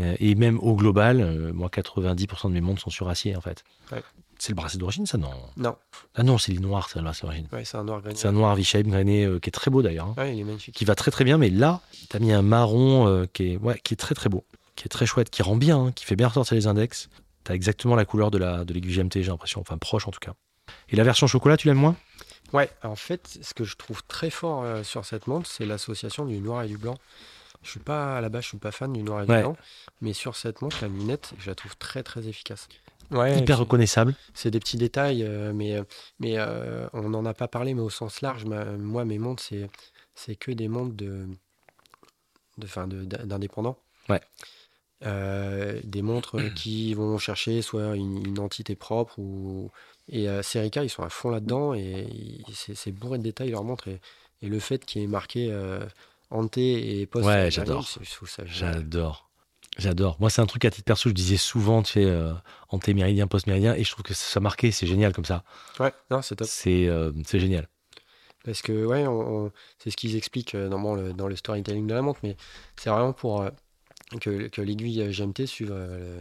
Euh, et même au global, euh, moi 90% de mes montres sont sur acier en fait. Ouais. C'est le bracelet d'origine ça Non? Non, Ah non, c'est les noirs, c'est le bracelet d'origine. ouais, c'est un noir grainé. C'est un noir V-shape grainé euh, qui est très beau d'ailleurs. hein. Ouais, il est magnifique. qui va très très bien, mais là, tu as mis un marron euh, qui, est, ouais, qui est très très beau, qui est très chouette, qui rend bien, hein, qui fait bien ressortir les index. Tu as exactement la couleur de la de l'aiguille GMT, j'ai l'impression, enfin proche en tout cas. Et la version chocolat, tu l'aimes moins? Ouais, en fait, ce que je trouve très fort euh, sur cette montre, c'est l'association du noir et du blanc. Je suis pas à la base, je suis pas fan du noir et Ouais. du blanc, mais sur cette montre, la lunette, je la trouve très très efficace. Ouais, Hyper reconnaissable. c'est des petits détails, euh, mais euh, mais euh, on n'en a pas parlé, mais au sens large, ma- moi mes montres, c'est c'est que des montres de de fin de- d'indépendants. Ouais. Euh, des montres <clears throat> qui vont chercher soit une, une entité propre ou et euh, Serica ils sont à fond là-dedans et c'est bourré de détails leur montre et, et le fait qu'il ait marqué euh, ante et post Ouais, j'adore. J'adore. J'adore. Moi, c'est un truc à titre perso, je disais souvent, tu fais euh, antéméridien, post-méridien, et je trouve que ça marqué, c'est génial comme ça. ouais non c'est top C'est euh, c'est génial. Parce que, ouais, c'est ce qu'ils expliquent dans, le, dans le storytelling de la montre, mais c'est vraiment pour que, que l'aiguille GMT suive euh,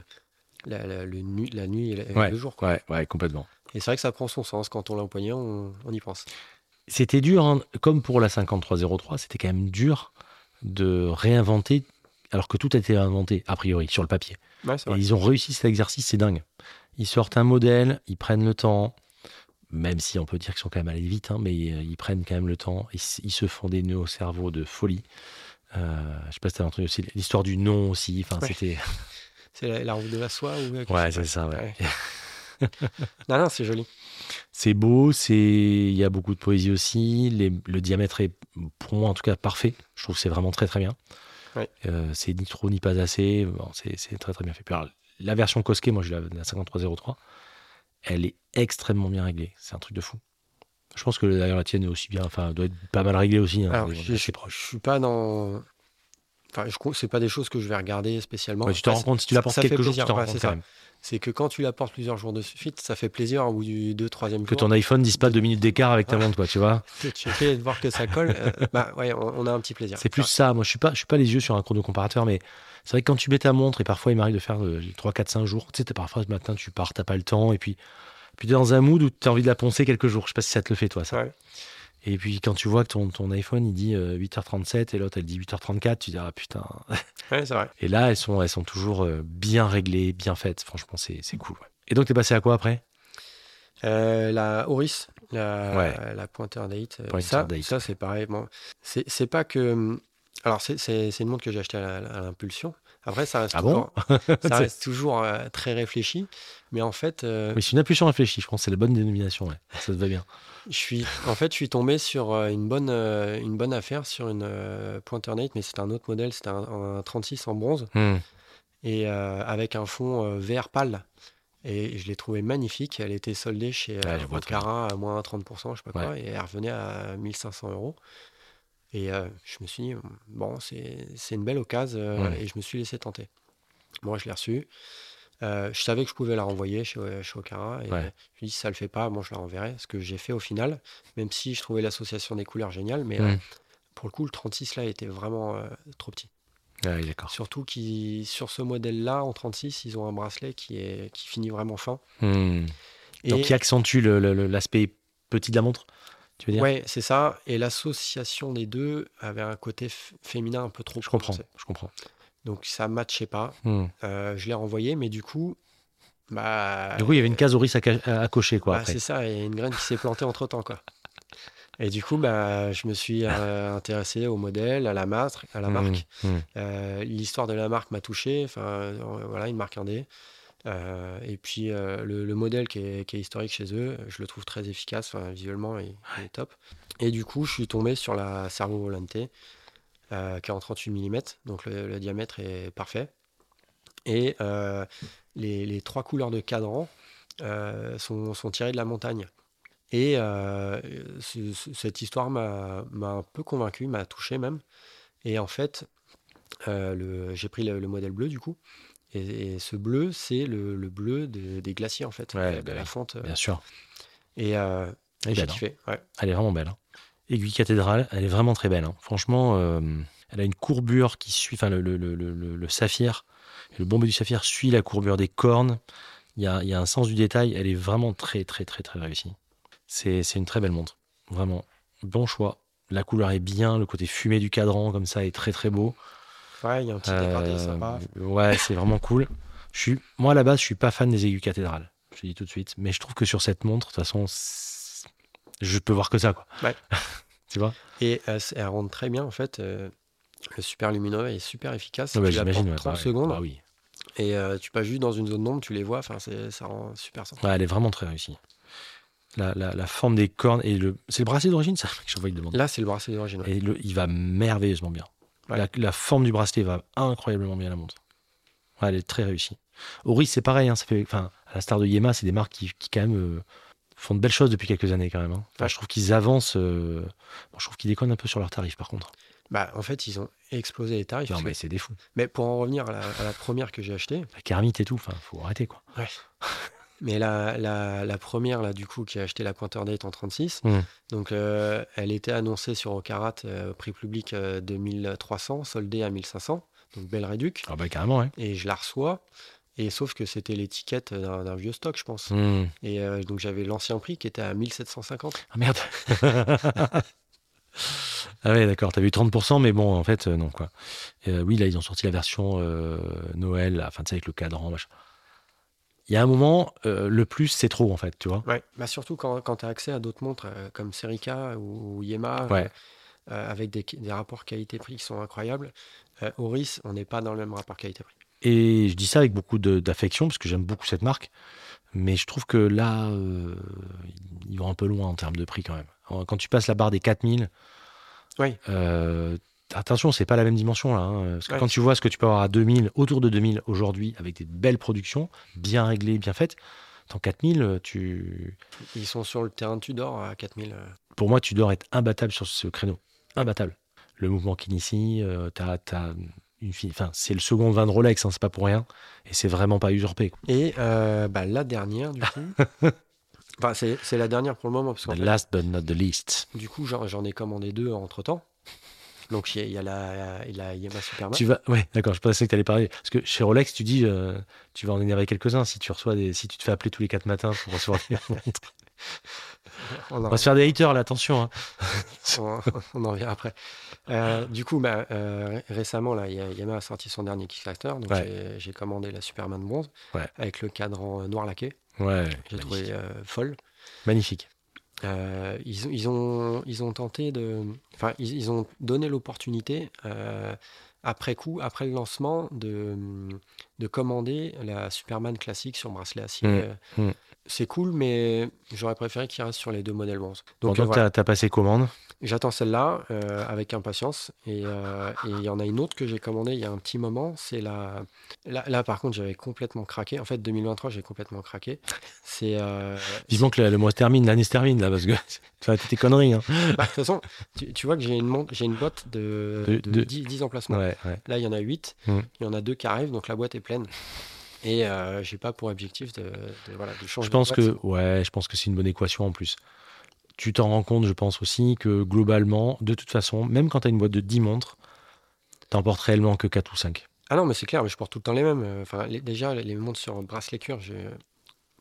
le- la, la- le nu- la nuit et le, Ouais, le jour. quoi. Ouais, ouais, complètement. Et c'est vrai que ça prend son sens quand on l'a au poignet, on, on y pense. C'était dur, hein, comme pour la 5303, c'était quand même dur de réinventer, alors que tout a été inventé, a priori, sur le papier. Ouais, Et ils ont réussi cet exercice, c'est dingue. Ils sortent un modèle, ils prennent le temps, même si on peut dire qu'ils sont quand même allés vite, hein, mais euh, ils prennent quand même le temps. Ils, ils se font des nœuds au cerveau de folie. Euh, je sais pas si tu as entendu aussi l'histoire du nom aussi. Enfin, Ouais. c'était. <laughs> C'est la, la roue de la soie ou quelque Ouais, c'est ça. Ouais. Ouais. <laughs> Non, non, c'est joli. C'est beau, c'est il y a beaucoup de poésie aussi. Les- le diamètre est pour moi en tout cas parfait. Je trouve que c'est vraiment très très bien. Ouais. Euh, c'est ni trop ni pas assez. Bon, c'est très très bien fait. Puis alors, la version Cosquet, moi j'ai la, la 5303, elle est extrêmement bien réglée. C'est un truc de fou. Je pense que d'ailleurs la tienne est aussi bien, enfin doit être pas mal réglée aussi. hein. Alors, je, je, proche. je suis pas dans. Enfin, je, c'est pas des choses que je vais regarder spécialement. Ouais, tu te Après, rends compte si tu la portes ça fait quelques jours, tu plaisir, te rends compte c'est quand ça. même. c'est que quand tu la portes plusieurs jours de suite, ça fait plaisir au bout du 2 troisième Que jour. ton iPhone dise pas deux minutes d'écart avec ta montre, quoi, tu vois. Que tu fais de voir que ça colle. euh, bah ouais, on, on a un petit plaisir. C'est plus ça. Moi, je suis pas, je suis pas les yeux sur un chrono comparateur, mais c'est vrai que quand tu mets ta montre, et parfois il m'arrive de faire 3, 4, 5 jours, tu sais, parfois ce matin, tu pars, t'as pas le temps, et puis, puis t'es dans un mood où tu as envie de la poncer quelques jours. Je sais pas si ça te le fait, toi, ça. Ouais. Et puis quand tu vois que ton, ton iPhone, il dit euh, 8h37 et l'autre, elle dit 8h34, tu dis, ah putain. <laughs> Ouais, c'est vrai. Et là, elles sont, elles sont toujours euh, bien réglées, bien faites. Franchement, c'est c'est cool. ouais. Et donc, t'es passé à quoi après? Euh, la Oris, la, Ouais. la Pointer Date, euh, Pointer ça, Date. ça c'est pareil. Bon, c'est c'est pas que. Alors, c'est- c'est c'est une montre que j'ai achetée à l'impulsion. Après, ça reste Ah bon toujours, ça <laughs> C'est- reste toujours euh, très réfléchi. Mais en fait, euh, Oui, c'est une impulsion réfléchie, je pense que c'est la bonne dénomination. Ouais. Ça te va bien. je suis, en fait, je suis tombé sur euh, une bonne, euh, une bonne affaire sur une euh, Pointer Date, mais c'était un autre modèle, c'était un, un 36 en bronze Hmm. et euh, avec un fond euh, vert pâle. Et je l'ai trouvée magnifique. Elle était soldée chez euh, Ocara à moins 30%, je sais pas quoi, et elle revenait à 1500 euros. Et euh, je me suis dit, bon, c'est une belle occasion, euh, Ouais. et je me suis laissé tenter. Moi, je l'ai reçue. Euh, je savais que je pouvais la renvoyer chez, chez Okara. Et Ouais. je me dit, si ça le fait pas, moi, je la renverrai. Ce que j'ai fait au final, même si je trouvais l'association des couleurs géniale. Mais pour le coup, le 36 là était vraiment trop petit. Ah. Surtout qui sur ce modèle-là, en 36, ils ont un bracelet qui, est, qui finit vraiment fin. Hmm. Et Donc, qui accentue l'aspect petit de la montre, tu veux dire ouais, c'est ça. Et l'association des deux avait un côté féminin un peu trop Je comprends, je comprends. Donc ça matchait pas. Hmm. Euh, je l'ai renvoyé, mais du coup, bah, Du coup, il y avait une case Oris à, ca- à- à cocher, quoi, bah, c'est ça, et une graine qui s'est plantée entre temps, quoi. Et du coup, bah, je me suis euh, <laughs> intéressé au modèle, à la marque, à la Hmm, marque. hmm. Euh, L'histoire de la marque m'a touché. Enfin, euh, voilà, une marque indé. Euh, et puis euh, le, le modèle qui est, qui est historique chez eux, je le trouve très efficace. Enfin, visuellement, il, il est top. Et du coup, je suis tombé sur la Servo Volante, euh, qui est en 38 mm, donc le, le diamètre est parfait. Et euh, les, les trois couleurs de cadran sont, sont tirées de la montagne. Et ce- ce- cette histoire m'a un peu convaincu, m'a touché même. Et en fait, j'ai pris le, le modèle bleu du coup. Et, et ce bleu, c'est le, le bleu de- des glaciers en fait, Ouais, de, bah la oui. fonte. Bien sûr. Et euh, Elle est hein. Ouais. Elle est vraiment belle. hein. Aiguille cathédrale, elle est vraiment très belle. hein. Franchement, euh, elle a une courbure qui suit, enfin, le, saphir, le bombé du saphir suit la courbure des cornes. Il y a, il y a un sens du détail. Elle est vraiment très, très, très, très réussie. C'est c'est une très belle montre. Vraiment. Bon choix. La couleur est bien. Le côté fumé du cadran, comme ça, est très, très beau. Ouais, il y a un petit dégradé Euh, sympa. ouais, c'est vraiment cool. Je suis, moi, à la base, je suis pas fan des aiguilles cathédrales. Je te dis tout de suite. Mais je trouve que sur cette montre, de toute façon, je peux voir que ça, quoi. Ouais. <laughs> tu vois? Et euh, elle rentre très bien en fait. euh, le super lumineux est super efficace. Ah bah, tu la J'imagine. portes ouais, 30 bah ouais. secondes Bah oui. et euh, tu passes juste dans une zone d'ombre, tu les vois. Enfin, ça rend super sympa. Ouais, elle est vraiment très réussie. La, la- la forme des cornes et le. C'est le bracelet d'origine, ça <laughs> que je vois, il demande. Là, c'est le bracelet d'origine. ouais. Et le- il va merveilleusement bien. Ouais. La, la forme du bracelet va incroyablement bien à la montre. Ouais, elle est très réussie. Oris, c'est pareil. hein, ça fait, enfin, à la star de Yema, c'est des marques qui, qui, quand même euh, font de belles choses depuis quelques années quand même. hein. Enfin. Je trouve qu'ils avancent. euh, bon, je trouve qu'ils déconnent un peu sur leurs tarifs par contre. Bah, en fait, ils ont explosé les tarifs. Non, mais c'est des fous. mais pour en revenir à la, à la première que j'ai achetée, La Kermit et tout. Enfin, faut arrêter quoi. <laughs> mais la, la, la première, là, du coup, qui a acheté la Pointer Date en 36, Mm. donc euh, elle était annoncée sur Ocarat, euh, prix public euh, 2300, soldée à 1500, donc belle réduc. Ah bah carrément, ouais. Et je la reçois, et sauf que c'était l'étiquette d'un vieux stock, je pense. Hmm. Et donc j'avais l'ancien prix qui était à 1750. Ah merde. <laughs> ah ouais, d'accord. T'as vu 30%, mais bon, en fait, non, quoi. Oui, là, ils ont sorti la version Noël, enfin, tu sais, avec le cadran, machin. Il y a un moment, euh, le plus, c'est trop, en fait, tu vois. Ouais, bah surtout quand, quand tu as accès à d'autres montres euh, comme Serica ou, ou Yema, Ouais. euh, avec des, des rapports qualité-prix qui sont incroyables. Oris, on n'est pas dans le même rapport qualité-prix. Et je dis ça avec beaucoup d'affection, parce que j'aime beaucoup cette marque. Mais je trouve que là, ils vont un peu loin en termes de prix, quand même. Quand tu passes la barre des 4000, Oui. Euh, attention, c'est pas la même dimension, là. hein, parce que Ouais. quand tu vois ce que tu peux avoir à 2000, autour de 2000 aujourd'hui, avec des belles productions, bien réglées, bien faites, en 4000, tu... Ils sont sur le terrain de Tudor à 4000. euh. pour moi, tu dois être imbattable sur ce créneau. Imbattable. Le mouvement qui initie, euh, t'as, t'as une fille. Enfin, c'est le second vin de Rolex, hein, c'est pas pour rien. Et c'est vraiment pas usurpé. quoi. Et euh, bah, la dernière, du coup. <laughs> enfin, c'est c'est la dernière pour le moment, parce The fait, last but not the least. du coup, j'en j'en ai commandé deux entre temps. Donc, il y, a- il y a la, y a Yamaha Superman. Tu vas, ouais, d'accord. Je pensais que tu allais parler parce que chez Rolex, tu dis, euh, tu vas en énerver quelques-uns si tu reçois des, si tu te fais appeler tous les quatre matins pour recevoir des <laughs> montres. On On va se faire des haters là, attention. hein. <laughs> on- on en revient après. Euh, du coup, bah, euh, ré- récemment, là, a- Yamaha a sorti son dernier Kickstarter. Donc, Ouais. j'ai- commandé la Superman bronze Ouais. avec le cadran noir laqué. Ouais. J'ai trouvé folle. Magnifique. Euh, ils, ont- ils, ont, ils ont tenté de. Enfin, ils, ils ont donné l'opportunité, euh, après coup, après le lancement, de, de commander la Superman classique sur bracelet acier. Mm, Euh, mm. C'est cool, mais j'aurais préféré qu'il reste sur les deux modèles bronze. Donc, voilà. t'as as passé commande. J'attends celle-là euh, avec impatience. Et euh, et il y en a une autre que j'ai commandée il y a un petit moment. C'est la. Là, là, par contre, j'avais complètement craqué. En fait, 2023, j'ai complètement craqué. C'est. euh, Vivement que le, le mois se termine, l'année se termine là, parce que <laughs> tu tes conneries. Hein. Bah, de toute façon, tu, tu vois que j'ai une, montre- j'ai une boîte de, De- de, de- 10, 10 emplacements. Ouais, ouais. Là, il y en a 8. Mm. Il y en a deux qui arrivent, donc la boîte est pleine. Et euh, j'ai pas pour objectif de, de, voilà, de changer Je pense de que, ouais, je pense que c'est une bonne équation en plus. Tu t'en rends compte, je pense aussi, que globalement, de toute façon, même quand tu as une boîte de 10 montres, t'en portes réellement que 4 ou 5. Ah non, mais c'est clair, mais je porte tout le temps les mêmes. Euh, Enfin, les- déjà, les, montres sur bracelet cuir,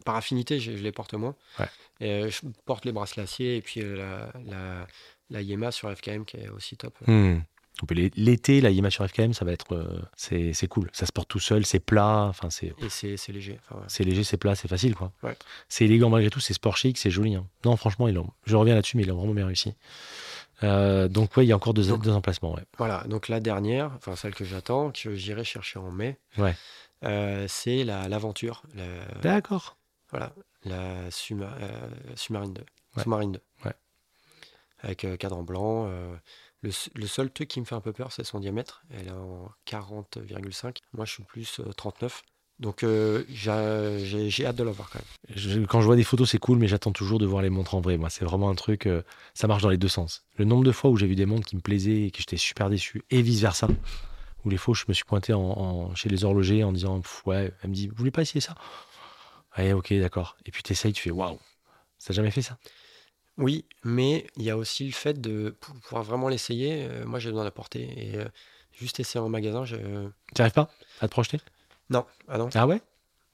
par affinité, je, je les porte moins. Ouais. Et euh, je porte les bracelets acier et puis euh, la, la, la Yema sur FKM qui est aussi top. Hmm. L'été, la Yamaha sur FKM, ça va être. euh, c'est cool. Ça se porte tout seul, c'est plat, enfin, c'est. Et c'est léger. Enfin, ouais. C'est léger, c'est plat, c'est facile, quoi. Ouais. C'est élégant malgré tout, c'est sport chic, c'est joli. hein. Non, franchement, ils. Je reviens là-dessus, mais ils l'ont vraiment bien réussi. Euh, donc, ouais, il y a encore deux, Donc- deux emplacements. Ouais. Voilà, donc la dernière, enfin celle que j'attends, que j'irai chercher en mai, Ouais. euh, c'est la- l'aventure. la- D'accord. Voilà, la Suma- euh, Submarine 2. Ouais. Sous-marine 2. Ouais. Avec euh, cadran blanc. Euh, le, seul truc qui me fait un peu peur, c'est son diamètre. Elle est en 40,5. Moi, je suis plus euh, 39. Donc, euh, j'a- j'ai hâte de la voir quand même. Quand je vois des photos, c'est cool, mais j'attends toujours de voir les montres en vrai. Moi, c'est vraiment un truc. euh, ça marche dans les deux sens. Le nombre de fois où j'ai vu des montres qui me plaisaient et que j'étais super déçu, et vice versa. Où les où je me suis pointé chez les horlogers en disant, ouais, elle me dit, vous voulez pas essayer ça? Ouais, ok, d'accord. Et puis t'essayes, tu fais, waouh, ça jamais fait ça? Oui, mais il y a aussi le fait de pour pouvoir vraiment l'essayer. euh, moi, j'ai besoin de la porter. Et euh, juste essayer en magasin, je... Tu arrives pas à te projeter? Non, ah non, Ah ouais?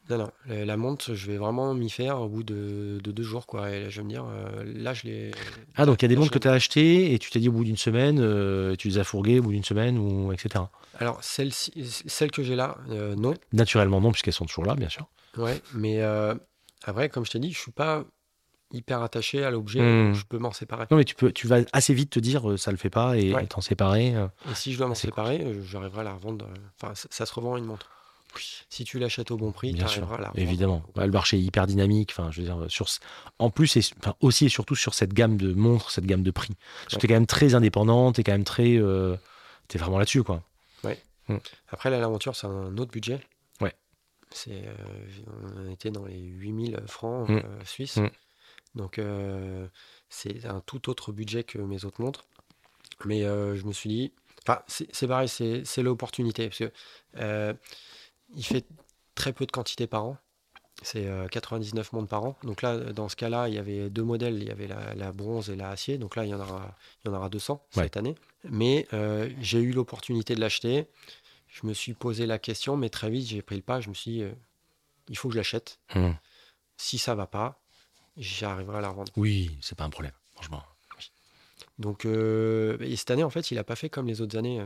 Non, non. La, la montre, je vais vraiment m'y faire au bout de, de deux jours, quoi. Et là, je vais me dire, euh, là, je l'ai... Ah, donc il y a des là, montres je- que tu as achetées et tu t'es dit au bout d'une semaine, euh, tu les as fourguées au bout d'une semaine, ou etc. Alors, celle, celle que j'ai là, euh, non. Naturellement, non, puisqu'elles sont toujours là, bien sûr. Ouais, mais euh, après, comme je t'ai dit, je suis pas hyper attaché à l'objet. Hmm. Je peux m'en séparer. Non, mais tu, peux, tu vas assez vite te dire, euh, ça le fait pas, et Ouais. t'en séparer. euh. Et si je dois m'en séparer, euh, j'arriverai à la revendre. Enfin, ça, ça se revend une montre. Si tu l'achètes au bon prix, tu arriveras à la revendre. évidemment. Ouais, le marché est hyper dynamique. Enfin, je veux dire, sur, en plus, et, enfin, aussi et surtout sur cette gamme de montres, cette gamme de prix. Parce que Ouais. t'es quand même très indépendant, t'es quand même très. euh, t'es vraiment là-dessus, quoi. Après, là, l'aventure, c'est un autre budget. Ouais. C'est, on était dans les 8000 francs Mm. euh, suisses. Donc, euh, c'est un tout autre budget que mes autres montres. Mais euh, je me suis dit, enfin, c'est pareil, c'est l'opportunité. Parce que euh, il fait très peu de quantité par an. C'est euh, 99 montres par an. Donc là, dans ce cas-là, il y avait deux modèles. Il y avait la, la bronze et la acier. Donc là, il y en aura, il y en aura 200 Ouais. cette année. Mais euh, j'ai eu l'opportunité de l'acheter. Je me suis posé la question, mais très vite, j'ai pris le pas. Je me suis dit, euh, il faut que je l'achète. Hmm. Si ça va pas, j'arriverai à la revendre. Oui, c'est pas un problème, franchement. Donc, euh, et cette année, en fait, il a pas fait comme les autres années.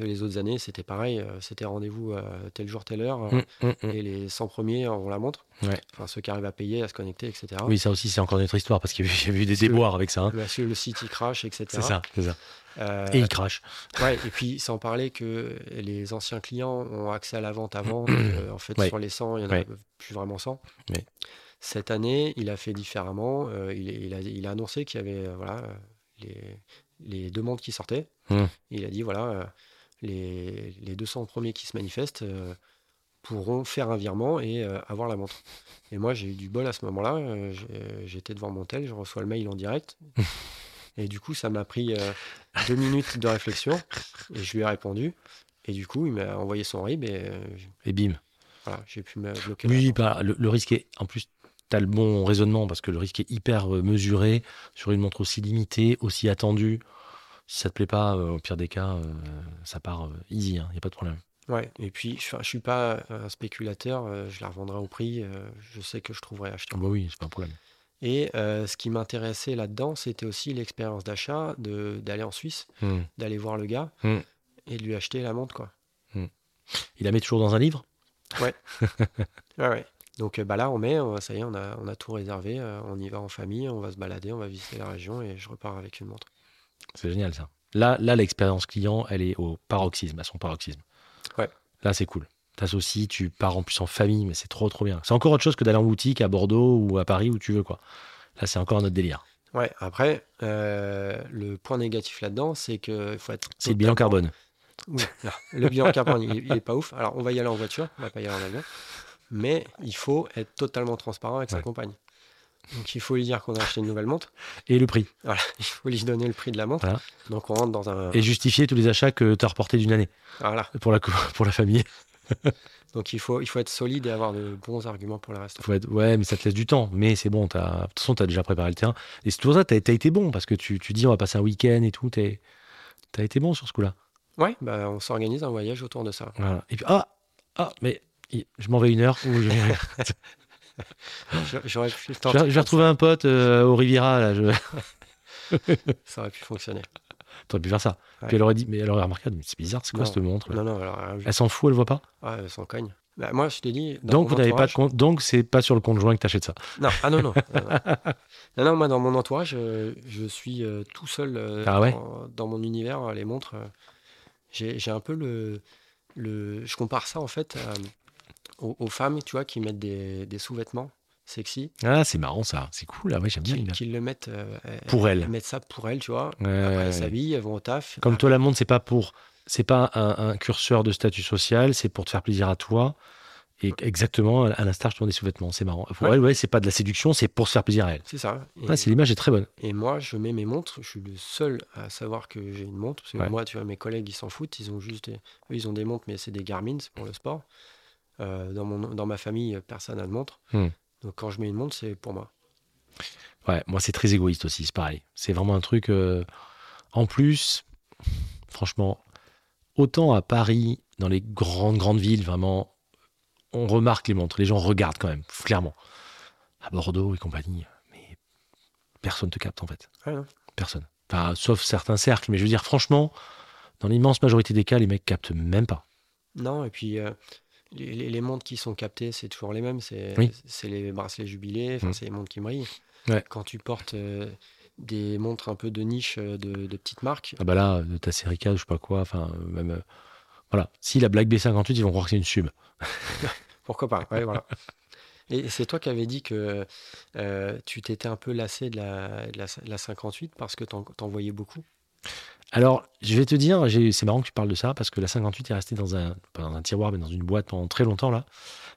Les autres années, c'était pareil. euh, C'était rendez-vous euh, tel jour, telle heure. euh, Hum, hum, hum. Et les 100 premiers, on la montre. Ouais. Enfin, ceux qui arrivent à payer, à se connecter, etc. Oui, ça aussi, c'est encore une autre histoire parce qu'il y a eu- y des déboires avec ça. hein. Que le site, il crache, etc. C'est ça, c'est ça. Euh, Et il crache. ouais, et puis, sans parler que les anciens clients ont accès à la vente avant. <coughs> euh, en fait, Ouais. sur les 100, il n'y en a Ouais. plus vraiment 100. Cette année, il a fait différemment. Euh, il, il a, il a annoncé qu'il y avait euh, voilà, les, les demandes qui sortaient. Hum. Il a dit voilà, euh, les, les 200 premiers qui se manifestent pourront faire un virement et avoir la montre. Et moi, j'ai eu du bol à ce moment-là. J'étais devant mon tel, je reçois le mail en direct. <laughs> et du coup, ça m'a pris deux minutes de réflexion et je lui ai répondu. Et du coup, il m'a envoyé son RIB et Et bim. voilà, j'ai pu me bloquer. Oui, bah, le, le risque est. En plus, tu as le bon raisonnement parce que le risque est hyper euh, mesuré sur une montre aussi limitée, aussi attendue. Si ça te plaît pas, euh, au pire des cas, euh, ça part easy, il n'y a pas de problème. Ouais, et puis je, je suis pas un spéculateur, je la revendrai au prix, je sais que je trouverai acheteur. Bah oui, c'est pas un problème. Et euh, ce qui m'intéressait là-dedans, c'était aussi l'expérience d'achat, d'aller en Suisse, Hmm. d'aller voir le gars Hmm. et de lui acheter la montre, quoi. Il la met toujours dans un livre? <laughs> Ouais, ouais. Donc bah là, on met, ça y est, on a, on a tout réservé, euh, on y va en famille, on va se balader, on va visiter la région et je repars avec une montre. C'est génial ça. Là, là l'expérience client, elle est au paroxysme, à son paroxysme. Ouais. Là, c'est cool. T'associes, tu pars en plus en famille, mais c'est trop, trop bien. C'est encore autre chose que d'aller en boutique à Bordeaux ou à Paris où tu veux, quoi. Là, c'est encore un autre délire. Ouais, après, euh, le point négatif là-dedans, c'est qu'il faut être. C'est le bilan carbone. Oui, non, le bilan carbone, il, il est pas ouf. Alors, on va y aller en voiture, on va pas y aller en avion. Mais il faut être totalement transparent avec sa compagne. Donc, il faut lui dire qu'on a acheté une nouvelle montre. Et le prix. Voilà, <laughs> il faut lui donner le prix de la montre. Voilà. Donc, on rentre dans un. Et justifier tous les achats que tu as reportés d'une année Voilà. pour la, <laughs> pour la famille. <laughs> Donc, il faut, il faut être solide et avoir de bons arguments pour le reste. Faut être- Ouais, mais ça te laisse du temps. Mais c'est bon, de toute façon, tu as déjà préparé le terrain. Et c'est pour ça tu as été bon, parce que tu, tu dis on va passer un week-end et tout. Tu as été bon sur ce coup-là. Ouais, bah, on s'organise un voyage autour de ça. Voilà. Et puis, ah, ah, mais je m'en vais une heure. Ou je, <laughs> J'aurais pu le vais, je vais retrouver un pote euh, au Riviera. Là, je... <laughs> Ça aurait pu fonctionner. T'aurais pu faire ça. Ouais. Puis elle aurait dit, mais elle aurait remarqué, c'est bizarre, c'est quoi Non. cette montre Non, non, alors, euh, Elle s'en fout, elle voit pas. ah, elle s'en cogne. Bah, moi, je t'ai dit. dans Donc vous n'avez pas de compte. Donc c'est pas sur le compte joint que t'achètes ça. Non, ah non, non. <laughs> non, non. Moi, dans mon entourage, euh, je suis euh, tout seul Ah ouais dans, mon univers. Les montres, j'ai j'ai un peu le, le. Je compare ça, en fait, à- aux, aux femmes, tu vois, qui mettent des, des sous-vêtements sexy, Ah, c'est marrant ça. C'est cool. Là, ouais, j'aime bien qui, l'image. qui le mettent. euh, elles- Pour elle. Elles mettent ça pour elles, tu vois. Après, elles s'habillent, elles vont au taf. Comme Ah, toi, la montre, c'est pas pour. C'est pas un, un curseur de statut social, c'est pour te faire plaisir à toi. Et exactement, à l'instar, je tourne des sous-vêtements. C'est marrant. Pour Ouais. elle, ouais, c'est pas de la séduction, c'est pour se faire plaisir à elle. C'est ça. C'est l'image est très bonne. et moi, je mets mes montres. Je suis le seul à savoir que j'ai une montre. Parce que Ouais. moi, tu vois, mes collègues, ils s'en foutent. Ils ont juste des... Eux, ils ont des montres, mais c'est des Garmin, c'est pour le sport. Euh, dans, mon, dans ma famille, personne n'a de montre. Hmm. Donc, quand je mets une montre, c'est pour moi. Ouais, moi, c'est très égoïste aussi, c'est pareil. C'est vraiment un truc. euh, En plus, franchement, autant à Paris, dans les grandes, grandes villes, vraiment, on remarque les montres. Les gens regardent quand même, clairement. À Bordeaux et compagnie, mais personne te capte en fait. Ouais, non Personne. Enfin, sauf certains cercles, mais je veux dire, franchement, dans l'immense majorité des cas, les mecs captent même pas. Non, et puis euh, les, les- les montres qui sont captées, c'est toujours les mêmes. C'est Oui. les bracelets jubilés, Mm. c'est les montres qui brillent. Ouais. Quand tu portes euh, des montres un peu de niche euh, de, de petites marques, Ah bah là, de ta série K, je sais pas quoi, enfin, euh, même. euh, voilà. Si la Black B58, ils vont croire que c'est une sub. <laughs> pourquoi pas? Ouais, voilà. Et c'est toi qui avais dit que euh, tu t'étais un peu lassé de la, de la, de la 58 parce que t'en t'en voyais beaucoup? Alors, je vais te dire, c'est marrant que tu parles de ça, parce que la 58 est restée dans un, pas dans un tiroir, mais dans une boîte pendant très longtemps, là.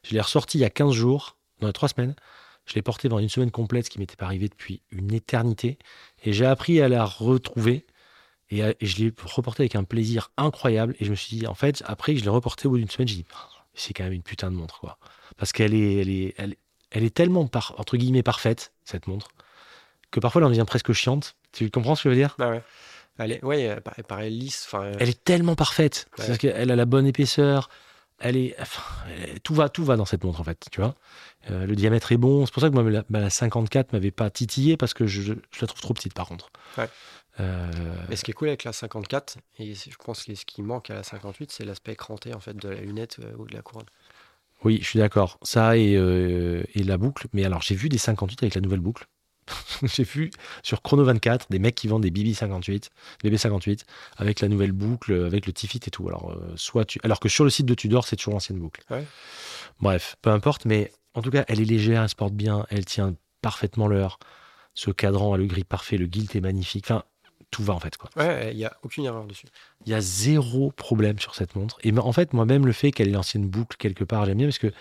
Je l'ai ressortie il y a 15 jours, dans les 3 semaines. Je l'ai portée pendant une semaine complète, ce qui m'était pas arrivé depuis une éternité. Et j'ai appris à la retrouver. Et, et je l'ai reportée avec un plaisir incroyable. Et je me suis dit, en fait, après que je l'ai reportée au bout d'une semaine, j'ai dit, Oh, c'est quand même une putain de montre, quoi. Parce qu'elle est, elle est, elle, elle est tellement, par, entre guillemets, parfaite, cette montre, que parfois elle en devient presque chiante. Tu comprends ce que je veux dire? Bah ouais. Elle est, ouais, elle, pa- elle paraît lisse. Enfin, euh, elle est tellement parfaite. Ouais. C'est qu'elle a la bonne épaisseur. Elle est, enfin, elle- tout va, tout va dans cette montre en fait. Tu vois, Euh, le diamètre est bon. C'est pour ça que moi la, bah, la 54 m'avait pas titillé parce que je, je la trouve trop petite par contre. Ouais. Euh, Mais ce qui est cool avec la 54, et je pense que ce qui manque à la 58, c'est l'aspect cranté en fait de la lunette euh, ou de la couronne. oui, je suis d'accord. Ça et, et la boucle. Mais alors j'ai vu des 58 avec la nouvelle boucle. <laughs> j'ai vu sur Chrono 24 des mecs qui vendent des BB 58, des BB 58 avec la nouvelle boucle, avec le Tifit et tout. Alors euh, soit tu, alors que sur le site de Tudor c'est toujours l'ancienne boucle. Ouais. Bref, peu importe, mais en tout cas, elle est légère, elle se porte bien, elle tient parfaitement l'heure. Ce cadran a le gris parfait, le gilt est magnifique. Enfin, tout va en fait. quoi. Ouais, il n'y a aucune erreur dessus. Il y a zéro problème sur cette montre. Et en fait, moi-même, le fait qu'elle ait l'ancienne boucle quelque part, j'aime bien parce que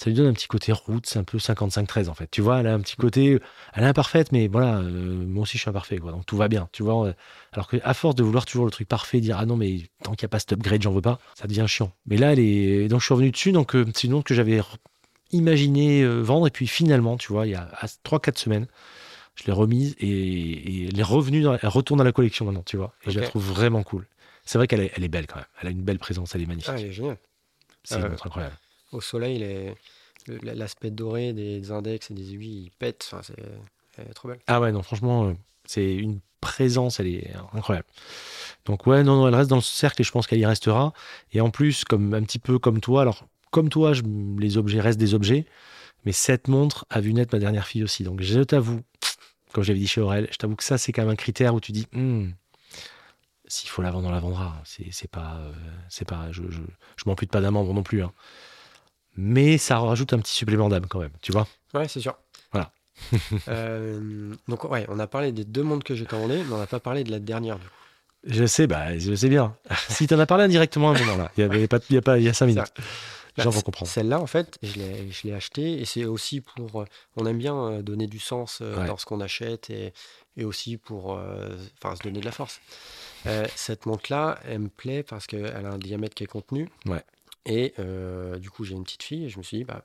ça lui donne un petit côté route, c'est un peu 55-13 en fait. Tu vois, elle a un petit côté, elle est imparfaite, mais voilà, euh, moi aussi je suis imparfait, quoi. Donc tout va bien, tu vois. Alors qu'à force de vouloir toujours le truc parfait, dire ah non, mais tant qu'il n'y a pas cet upgrade, j'en veux pas, ça devient chiant. Mais là, elle est. Donc je suis revenu dessus, donc euh, c'est une montre que j'avais imaginé euh, vendre, et puis finalement, tu vois, il y a 3-4 semaines, je l'ai remise et, elle est revenue, elle retourne dans la collection maintenant, tu vois. Et je la trouve vraiment cool. C'est vrai qu'elle est, elle est belle quand même. Elle a une belle présence, elle est magnifique. Ah, elle est géniale. C'est une montre incroyable au soleil, l'aspect doré des index et des aiguilles, il pète. Enfin, c'est trop belle. Ah ouais, non, franchement, euh, c'est une présence, elle est incroyable. Donc ouais, non, non, elle reste dans le cercle et je pense qu'elle y restera. Et en plus, comme un petit peu comme toi, alors comme toi, les objets restent des objets, mais cette montre a vu naître ma dernière fille aussi. Donc je t'avoue, comme j'avais dit chez Aurel, je t'avoue que ça c'est quand même un critère où tu dis, hmm, s'il faut la vendre, on la vendra. C'est pas, euh, c'est pas, je, je, je de pas d'un membre non plus. Hein mais ça rajoute un petit supplément d'âme quand même, tu vois Ouais, c'est sûr. Voilà. <laughs> Euh, donc, ouais, on a parlé des deux montres que j'ai commandées, mais on n'a pas parlé de la dernière, du coup. Je sais, bah, je sais bien. <laughs> si tu en as parlé indirectement à un moment, là, il y, avait pas, il y a pas, il y a cinq minutes. Les gens vont comprendre. Celle-là, en fait, je l'ai achetée et c'est aussi pour. On aime bien euh, donner du sens euh, dans ce qu'on achète et, et, aussi pour enfin se donner de la force. cette montre-là, elle me plaît parce qu'elle a un diamètre qui est contenu. Ouais. Et euh, du coup, j'ai une petite fille et je me suis dit, bah,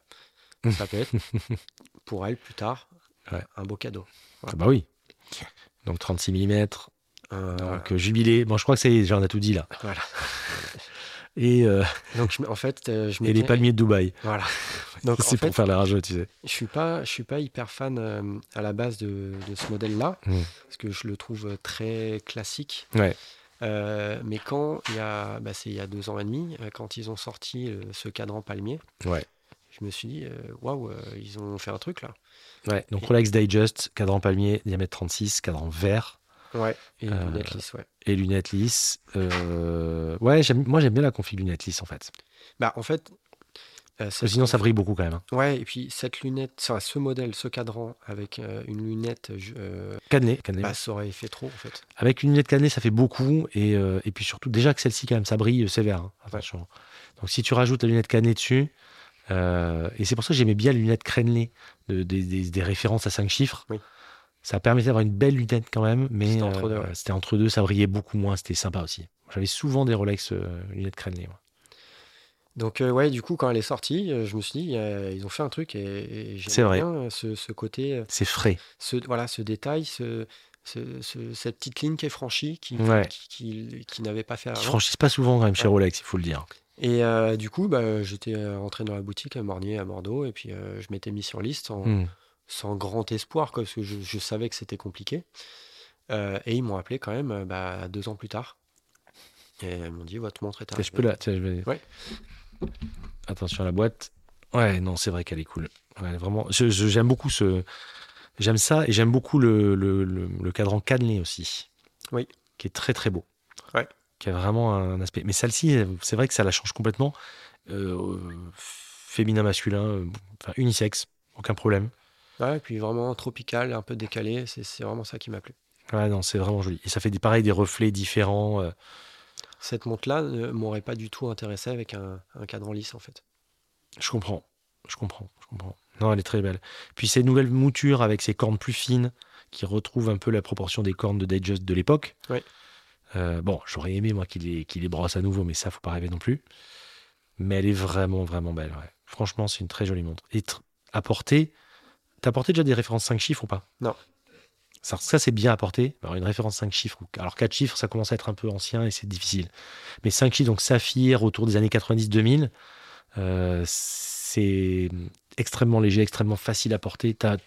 ça peut être <laughs> pour elle plus tard un beau cadeau. Ah bah oui. Donc 36 mm. Euh, donc euh, jubilé. Bon, je crois que c'est, j'en ai tout dit là. Voilà. <laughs> Et donc en fait, je et les palmiers de Dubaï. Voilà. <laughs> Donc c'est pour faire la rageux, tu sais. Je suis pas, je suis pas hyper fan à la base de, de ce modèle-là mmh. parce que je le trouve très classique. Ouais. Euh, mais quand il y a, bah, c'est il y a deux ans et demi, euh, quand ils ont sorti euh, ce cadran palmier, ouais. je me suis dit, waouh, ils ont fait un truc là. Ouais, donc Rolex Digest, cadran palmier, diamètre 36, cadran vert. Ouais, et lunettes lisses, ouais. Et lunettes lisses. ouais, moi j'aime bien la config lunettes lisses en fait. Bah en fait, euh, sinon, ça brille beaucoup quand même. Hein. Ouais, et puis cette lunette, ce modèle, ce cadran avec euh, une lunette euh, cannelée, bah, ça aurait fait trop en fait. Avec une lunette cannelée, ça fait beaucoup. Et, et puis surtout, déjà que celle-ci, quand même, ça brille sévère. Hein, attention. Donc si tu rajoutes la lunette cannelée dessus, et c'est pour ça que j'aimais bien les lunettes crénelées, de, des, références à 5 chiffres. Oui. Ça permettait d'avoir une belle lunette quand même, mais c'était entre, deux, entre deux, ça brillait beaucoup moins, c'était sympa aussi. J'avais souvent des Rolex lunettes crénelées. Donc euh, ouais, du coup, quand elle est sortie, euh, je me suis dit, ils ont fait un truc et, j'aime bien euh, ce, ce, côté. c'est frais. Ce, voilà, ce détail, ce, cette petite ligne qui est franchie, qui, qui, qui, n'avait pas fait avant. Ils franchissent pas souvent quand même chez Rolex, il faut le dire. Et du coup, bah, j'étais rentré dans la boutique à Mornier, à Bordeaux, et puis je m'étais mis sur liste hmm. sans grand espoir, parce que je, je savais que c'était compliqué. et ils m'ont appelé quand même bah, deux ans plus tard. Et ils m'ont dit, votre montre est arrivée. Je peux la... je vais... Ouais. Attention à la boîte. Ouais, non, c'est vrai qu'elle est cool. vraiment, j'aime beaucoup ce. J'aime ça et j'aime beaucoup le, le, le, cadran cannelé aussi. Oui. Qui est très très beau. Ouais. Qui a vraiment un aspect. Mais celle-ci, c'est vrai que ça la change complètement. Euh, féminin, masculin, euh, enfin unisexe, aucun problème. Ouais, et puis vraiment tropical, un peu décalé, c'est vraiment ça qui m'a plu. Ouais, non, c'est vraiment joli. Et ça fait des, pareil des reflets différents. Euh, cette montre-là ne m'aurait pas du tout intéressé avec un, cadran lisse, en fait. Je comprends, je comprends, je comprends. Non, elle est très belle. Puis ces nouvelles moutures avec ces cornes plus fines qui retrouvent un peu la proportion des cornes de Digest de l'époque. Oui. Euh, bon, j'aurais aimé moi qu'il les, les brosse à nouveau, mais ça, faut pas rêver non plus. Mais elle est vraiment, vraiment belle. Franchement, c'est une très jolie montre. Et apporter, t'as apporté déjà des références 5 chiffres ou pas? Non. Ça, c'est bien apporté. Alors, une référence 5 chiffres. Alors, 4 chiffres, ça commence à être un peu ancien et c'est difficile. Mais 5 chiffres, donc Saphir, autour des années 90-2000, euh, c'est extrêmement léger, extrêmement facile à porter. Tu n'as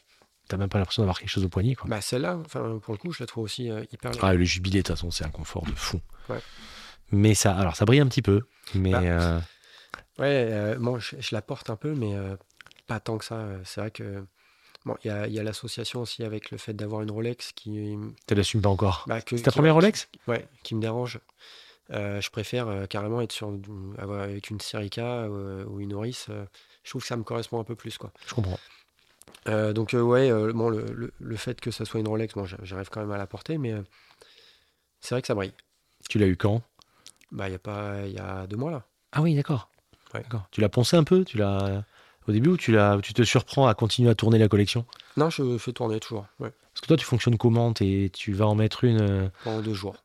même pas l'impression d'avoir quelque chose au poignet. Quoi. Bah, celle-là, pour le coup, je la trouve aussi euh, hyper Ah, le jubilé, de toute façon, c'est un confort de fou. Mais ça, alors, ça brille un petit peu. Mais. Bah, euh, ouais, moi, je, je, la porte un peu, mais pas tant que ça. C'est vrai que il y a, l'association aussi avec le fait d'avoir une Rolex qui. Tu l'assumes pas encore bah, C'est ta première Rolex? Ouais, qui me dérange. Euh, je préfère euh, carrément être sur, avec une Serica euh, ou une Oris. je trouve que ça me correspond un peu plus. Quoi. Je comprends. donc, ouais, bon, le, le, fait que ça soit une Rolex, bon, j'arrive quand même à la porter, mais c'est vrai que ça brille. Tu l'as eu quand? Bah, Il y, a pas, y a deux mois là. Ah oui, d'accord. Ouais. Tu l'as poncé un peu? Tu l'as au début ou tu, l'as- tu te surprends à continuer à tourner la collection? Non, je fais tourner toujours. Ouais. Parce que toi, tu fonctionnes comment? Et tu vas en mettre une euh, Pendant deux jours.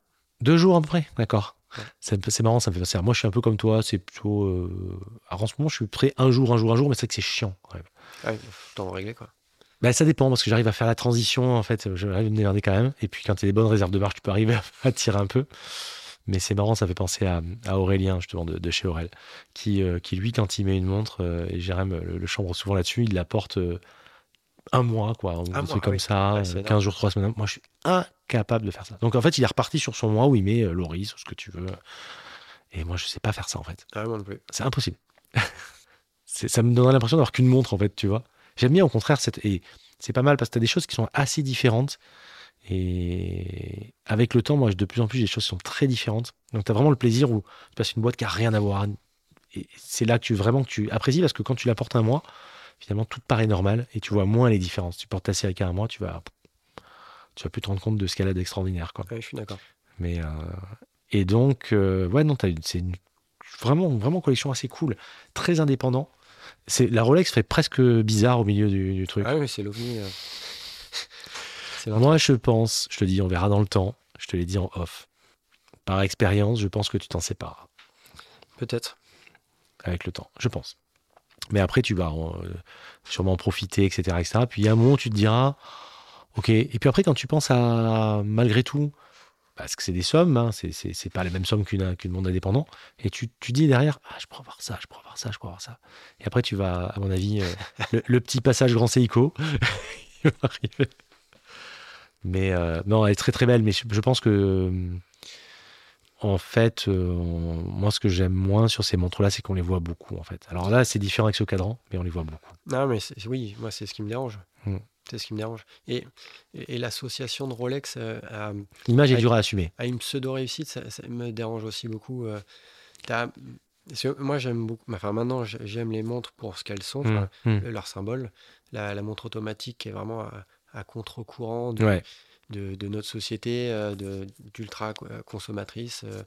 deux jours à peu près? D'accord. Ouais. C'est marrant, ça me fait penser. Moi, je suis un peu comme toi. C'est plutôt. euh, Alors, en ce moment, je suis prêt un jour, un jour, un jour, mais c'est vrai que c'est chiant. quand même. Ouais, faut t'en régler quoi. Bah, ça dépend parce que j'arrive à faire la transition. En fait, j'arrive à me démerder quand même. Et puis, quand tu as des bonnes réserves de marche, tu peux arriver <laughs> à tirer un peu. Mais c'est marrant, ça fait penser à, à Aurélien, justement, de, de chez Aurel, qui, euh, qui, lui, quand il met une montre, euh, et Jérém le, le chambre souvent là-dessus, il la porte euh, un mois, quoi. Un mois, truc comme oui. ça, Ouais, c'est euh, énorme. 15 jours, 3 semaines. Moi, je suis incapable de faire ça. Donc, en fait, il est reparti sur son mois où il met euh, Loris ou ce que tu veux. Et moi, je sais pas faire ça, en fait. Ah, non plus. C'est impossible. <laughs> Ça me donnerait l'impression d'avoir qu'une montre, en fait, tu vois. J'aime bien, au contraire, cette... et c'est pas mal parce que tu as des choses qui sont assez différentes. Et avec le temps, moi, de plus en plus, des choses sont très différentes. Donc, tu as vraiment le plaisir où tu passes une boîte qui a rien à voir. Et c'est là que tu vraiment que tu apprécies parce que quand tu la portes un mois, finalement, tout te paraît normal et tu vois moins les différences. Tu portes ta série un mois, tu vas, tu vas plus te rendre compte de ce qu'elle a d'extraordinaire, quoi. Ouais, je suis d'accord. Mais euh, et donc, euh, ouais, non, c'est une, vraiment, vraiment collection assez cool, très indépendant. C'est la Rolex fait presque bizarre au milieu du, du truc. Ah oui, mais c'est l'OVNI. euh. Moi, je pense, je te dis, on verra dans le temps. Je te l'ai dit en off. Par expérience, je pense que tu t'en sépares Peut-être. avec le temps. Je pense. Mais après, tu vas euh, sûrement en profiter, etc., etc. Puis il y a un moment où tu te diras, ok. Et puis après, quand tu penses à malgré tout, parce que c'est des sommes, hein, c'est- pas les mêmes sommes qu'une qu'une monde indépendant, et tu, tu dis derrière, ah, je pourrais avoir ça, je pourrais avoir ça, je pourrais avoir ça. Et après, tu vas, à mon avis, euh, le, le petit passage grand Seiko, <laughs> il va arriver. Mais euh, non, elle est très très belle, mais je, pense que. euh, En fait, euh, moi, ce que j'aime moins sur ces montres-là, c'est qu'on les voit beaucoup, en fait. Alors là, c'est différent avec ce cadran, mais on les voit beaucoup. Non, mais oui, moi, c'est ce qui me dérange. Mm. C'est ce qui me dérange. Et, et, et l'association de Rolex à, L'image est dure à assumer. à une pseudo-réussite, ça, ça me dérange aussi beaucoup. moi, j'aime beaucoup. Enfin, maintenant, j'ai- j'aime les montres pour ce qu'elles sont, Mm, mm. leur symbole. La, la montre automatique qui est vraiment à, à contre-courant de, Ouais. de, de notre société, euh, de- d'ultra co- euh, consommatrice, euh,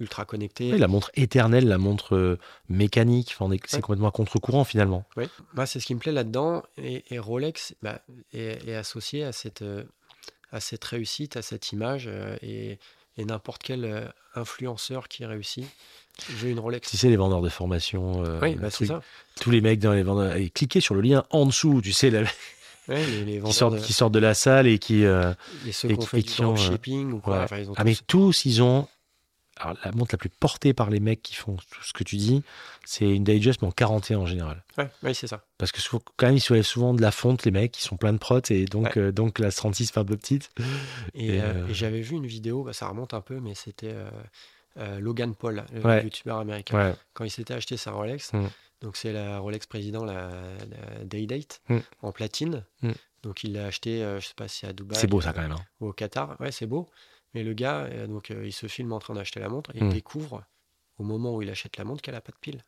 ultra connectée. Oui, la montre éternelle, la montre euh, mécanique, enfin, c'est Ouais. complètement à contre-courant finalement. Oui, moi c'est ce qui me plaît là-dedans. Et, et Rolex bah, est, est associé à cette, euh, à cette réussite, à cette image. euh, et et n'importe quel influenceur qui réussit veut une Rolex. Si c'est les vendeurs de formation, oui, bah, truc, ça. tous les mecs dans les vendeurs, et cliquez sur le lien en dessous, tu sais, la- Ouais, les, les qui, sortent, de- qui sortent de la salle et qui. euh, et ceux et qui fait et du qui ont, euh, dropshipping ou quoi. ouais. enfin, ils ont Ah, mais tous- ils ont. Alors, la montre la plus portée par les mecs qui font tout ce que tu dis, c'est une Digest, mais en 41 en général. Ouais, oui, c'est ça. Parce que souvent- quand même, ils soulèvent souvent de la fonte, les mecs, ils sont pleins de prots, et donc, Ouais. euh, donc la 36 fait un peu petite. Et, Et, euh, euh, et j'avais vu une vidéo, bah, ça remonte un peu, mais c'était euh, Logan Paul, le youtubeur américain. Quand il s'était acheté sa Rolex. Mm. Donc c'est la Rolex Président, la, la Day Date, Mm. en platine. Mm. Donc il l'a acheté, euh, je sais pas si à Dubaï. C'est beau ça quand même. hein. Ou au Qatar. Ouais, c'est beau. Mais le gars, euh, donc euh, il se filme en train d'acheter la montre et Mm. il découvre au moment où il achète la montre qu'elle a pas de pile.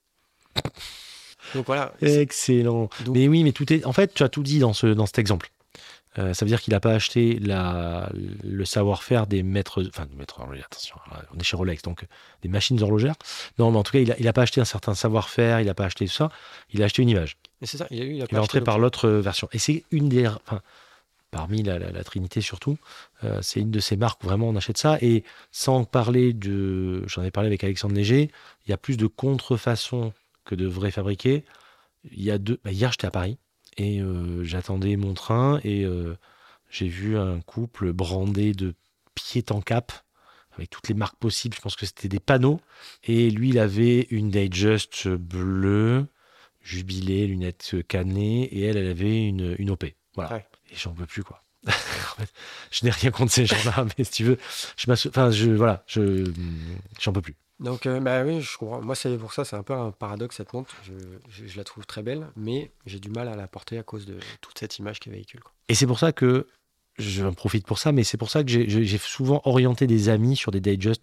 Donc voilà. Excellent. Donc- Mais oui, mais tout est. En fait, tu as tout dit dans, ce, dans cet exemple. Euh, ça veut dire qu'il n'a pas acheté la, le savoir-faire des maîtres. Enfin, des maîtres horlogers, attention, là, on est chez Rolex, donc euh, des machines horlogères. Non, mais en tout cas, il n'a pas acheté un certain savoir-faire, il n'a pas acheté tout ça. Il a acheté une image. Mais c'est ça, il a eu, il a Il est rentré par l'autre euh, version. Et c'est une des. Enfin, parmi la, la- la Trinité surtout, euh, c'est une de ces marques où vraiment on achète ça. Et sans parler de. J'en ai parlé avec Alexandre Léger, il y a plus de contrefaçons que de vrais fabriqués. Il y a deux. bah, hier, j'étais à Paris et euh, j'attendais mon train et euh, j'ai vu un couple brandé de pied en cap avec toutes les marques possibles. Je pense que c'était des panneaux. Et lui, il avait une Digest bleue, jubilée, lunettes cannées, et elle, elle avait une, une OP. Voilà. Ouais. Et j'en peux plus, quoi. <laughs> En fait, je n'ai rien contre ces gens-là, <laughs> mais si tu veux, je m'asso- enfin, je, voilà, je, j'en peux plus. Donc, euh, bah oui, je comprends. Moi, c'est pour ça, c'est un peu un paradoxe cette montre. Je, je- je la trouve très belle, mais j'ai du mal à la porter à cause de toute cette image qu'elle véhicule. quoi. Et c'est pour ça que j'en profite pour ça, mais c'est pour ça que j'ai- souvent orienté des amis sur des Digest.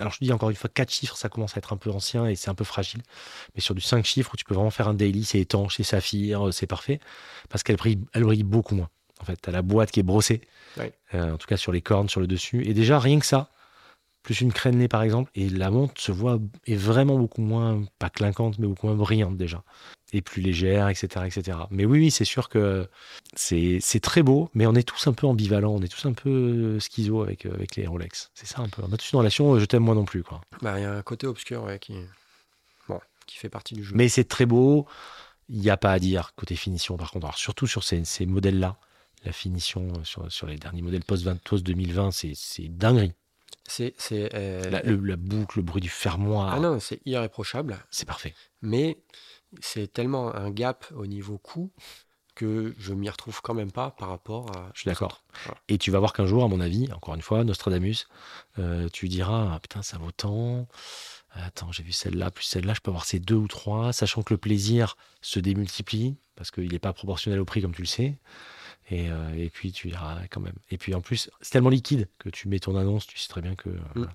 Alors je te dis encore une fois, 4 chiffres, ça commence à être un peu ancien et c'est un peu fragile. Mais sur du 5 chiffres où tu peux vraiment faire un daily, c'est étanche, c'est saphir, c'est parfait. Parce qu'elle brille, elle brille beaucoup moins. En fait, tu as la boîte qui est brossée, Ouais. euh, en tout cas sur les cornes, sur le dessus. Et déjà, rien que ça, plus une crénelée par exemple, et la montre se voit est vraiment beaucoup moins, pas clinquante, mais beaucoup moins brillante déjà, et plus légère, etc. etc. Mais oui, oui, c'est sûr que c'est très beau, mais on est tous un peu ambivalents, on est tous un peu euh, schizo avec, euh, avec les Rolex. C'est ça un peu. On a tous une relation, je t'aime moi non plus. quoi. Bah, il y a un côté obscur ouais, qui, bon, qui fait partie du jeu. Mais c'est très beau, il n'y a pas à dire côté finition par contre. Alors, surtout sur ces, ces modèles-là, la finition euh, sur, sur les derniers modèles post-20 post-2020, c'est c'est dinguerie. C'est, c'est, euh, La, le- la boucle, le bruit du fermoir, ah non, c'est irréprochable, c'est parfait. mais c'est tellement un gap au niveau coût que je m'y retrouve quand même pas par rapport à. Je suis d'accord. Voilà. Et tu vas voir qu'un jour, à mon avis, encore une fois, Nostradamus, euh, tu diras ah, putain, ça vaut tant. Attends, j'ai vu celle-là, plus celle-là, je peux avoir ces deux ou trois, sachant que le plaisir se démultiplie parce qu'il n'est pas proportionnel au prix, comme tu le sais. Et, euh, et puis tu diras ah, quand même. Et puis en plus, c'est tellement liquide que tu mets ton annonce, tu sais très bien que. euh, voilà.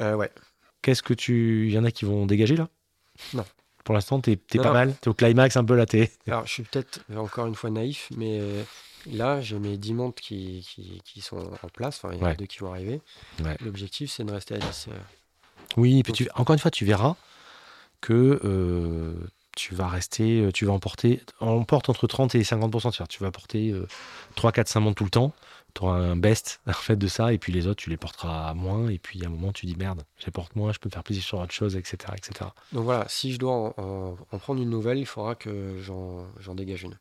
Euh, ouais. Qu'est-ce que tu. Il y en a qui vont dégager là? Non. Pour l'instant, t'es t'es Non, pas non. mal. T'es au climax un peu là, t'es. <laughs> Alors, je suis peut-être encore une fois naïf, mais là, j'ai mes 10 montres qui, qui, qui sont en place. Enfin, il y en a Ouais. deux qui vont arriver. Ouais. L'objectif, c'est de rester à 10. euh. Oui, puis tu, encore une fois, tu verras que tu vas rester, euh, tu vas emporter, on porte entre 30 et 50 c'est-à-dire tu vas porter euh, 3, 4, 5 montres tout le temps. Tu auras un best <laughs> en fait de ça, et puis les autres, tu les porteras moins, et puis à un moment, tu dis merde, je les porte moins, je peux me faire plaisir sur autre chose, etc. etc. Donc voilà, si je dois en, en- en prendre une nouvelle, il faudra que j'en j'en dégage une.